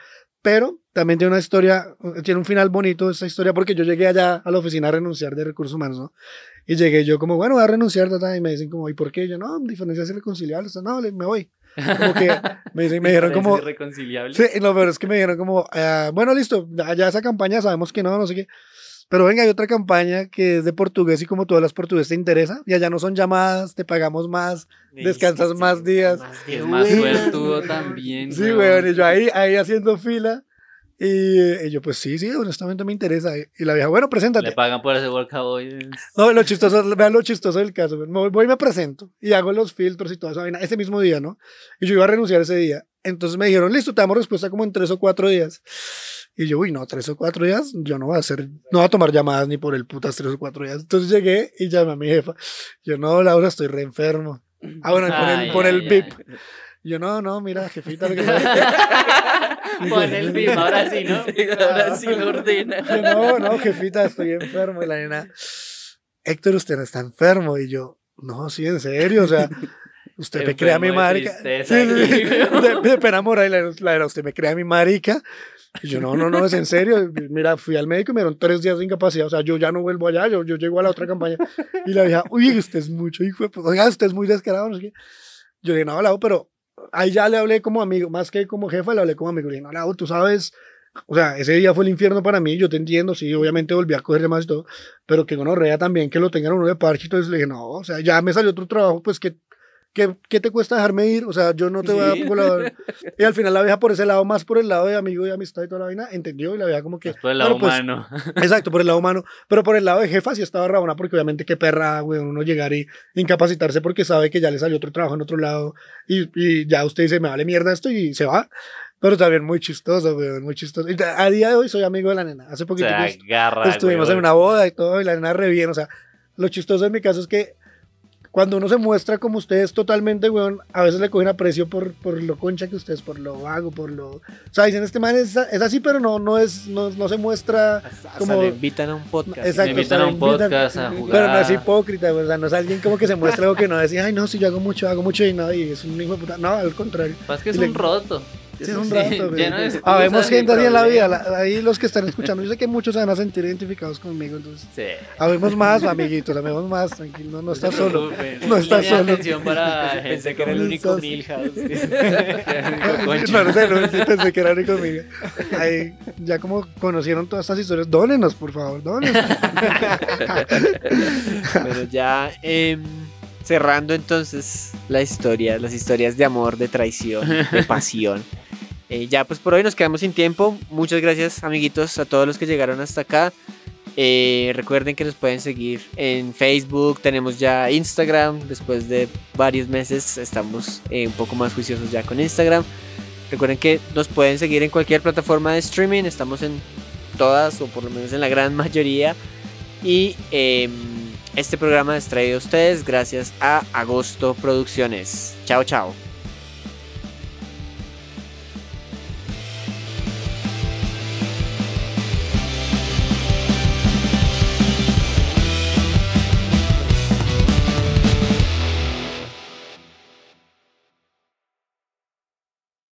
Pero también tiene una historia, tiene un final bonito esta historia, porque yo llegué allá a la oficina a renunciar de recursos humanos, ¿no? Y llegué yo como, bueno, voy a renunciar, tata, y me dicen como, ¿y por qué? Y yo, no, diferencias irreconciliables, no, me voy. Como que me, dicen, me dijeron como, Parece irreconciliable. Sí, lo peor es que me dijeron como, ah, bueno, listo, ya esa campaña sabemos que no, no sé qué. Pero venga, hay otra campaña que es de portugués y como todas las portugués te interesa. Y allá no son llamadas, te pagamos más. Descansas más días. Es más suertudo también. Sí, weón. y yo ahí, ahí haciendo fila. Y, y yo, pues sí, sí, honestamente me interesa. Y la vieja, bueno, preséntate. Le pagan por ese workaholic. No, lo chistoso, vean lo chistoso del caso. Me voy y me presento y hago los filtros y toda esa vaina ese mismo día, ¿no? Y yo iba a renunciar ese día. Entonces me dijeron, listo, te damos respuesta como en tres o cuatro días. Y yo, uy, no, tres o cuatro días, yo no voy a hacer, no voy a tomar llamadas ni por el putas tres o cuatro días. Entonces llegué y llamé a mi jefa. Yo, no, Laura, estoy re enfermo. Ah, bueno, pon el, pon el ay. Yo, no, no, mira, jefita, Pon el bip, ahora sí, ¿no? Ahora sí lo ordena. Yo, no, no, jefita, estoy enfermo. Y la nena, Héctor, usted no está enfermo. Y yo, no, sí, en serio, o sea. Usted me crea mi marica. Sí, sí. De, de pena moral, la, la era, usted me crea mi marica. Y yo, no, no, no, es en serio. Mira, fui al médico y me dieron tres días de incapacidad. O sea, yo ya no vuelvo allá, yo, yo llego a la otra campaña. Y la vieja, uy, usted es mucho, hijo de. Oiga, usted es muy descarado, no sé qué. Yo le dije, no, Lau, pero ahí ya le hablé como amigo, más que como jefa, le hablé como amigo. Le dije, no, Lau, tú sabes, o sea, ese día fue el infierno para mí, yo te entiendo, sí, obviamente volví a cogerle más y todo, pero que gonorrea también, que lo tengan uno de parche, entonces le dije, no, o sea, ya me salió otro trabajo, pues que... ¿Qué, ¿Qué te cuesta dejarme ir? O sea, yo no te voy Sí. a colaborar. Y al final la vieja por ese lado, más por el lado de amigo y amistad y toda la vaina, entendió y la vieja como que... Por el lado bueno, pues, humano. Exacto, por el lado humano. Pero por el lado de jefa sí estaba rabona, porque obviamente qué perra, güey, uno llegar y incapacitarse porque sabe que ya le salió otro trabajo en otro lado y, y ya usted dice, me vale mierda esto y se va. Pero también muy chistoso, güey, muy chistoso. Y a día de hoy soy amigo de la nena. Hace poquito pues, agarra. estuvimos en una boda y todo, y la nena re bien. O sea, lo chistoso en mi caso es que cuando uno se muestra como usted es totalmente, weón, a veces le cogen aprecio por, por lo concha que usted es, por lo vago, por lo... O sea, dicen, este man es, es así, pero no, no, es, no, no se muestra... Como- le invitan a un podcast. Exacto, Me invitan o sea, a un invitan- podcast a jugar. Pero no es hipócrita, o sea, no es alguien como que se muestra algo que no decía, ay, no, si yo hago mucho, hago mucho y no, y es un hijo de puta. No, al contrario. Más que es le- un roto. Sí, un rato, güey. excusas Habemos y gente así en la vida, la- ahí los que están escuchando, yo sé que muchos se van a sentir identificados conmigo, entonces. Sí. Habemos más, amiguitos, habemos más, tranquilo, no, no estás solo. No estás solo. atención para Pensé que era el único Milhouse. No, no no, pensé que era único conmigo. Ahí, ya como conocieron todas estas historias, dónenos, por favor, dónenos. Pero ya em, cerrando entonces la historia, las historias de amor, de traición, de pasión. Eh, ya pues por hoy nos quedamos sin tiempo. Muchas gracias amiguitos a todos los que llegaron hasta acá. Eh, recuerden que nos pueden seguir en Facebook, tenemos ya Instagram, después de varios meses estamos eh, un poco más juiciosos ya con Instagram. Recuerden que nos pueden seguir en cualquier plataforma de streaming, estamos en todas o por lo menos en la gran mayoría. Y em, este programa es traído a ustedes gracias a Agosto Producciones. Chao, chao.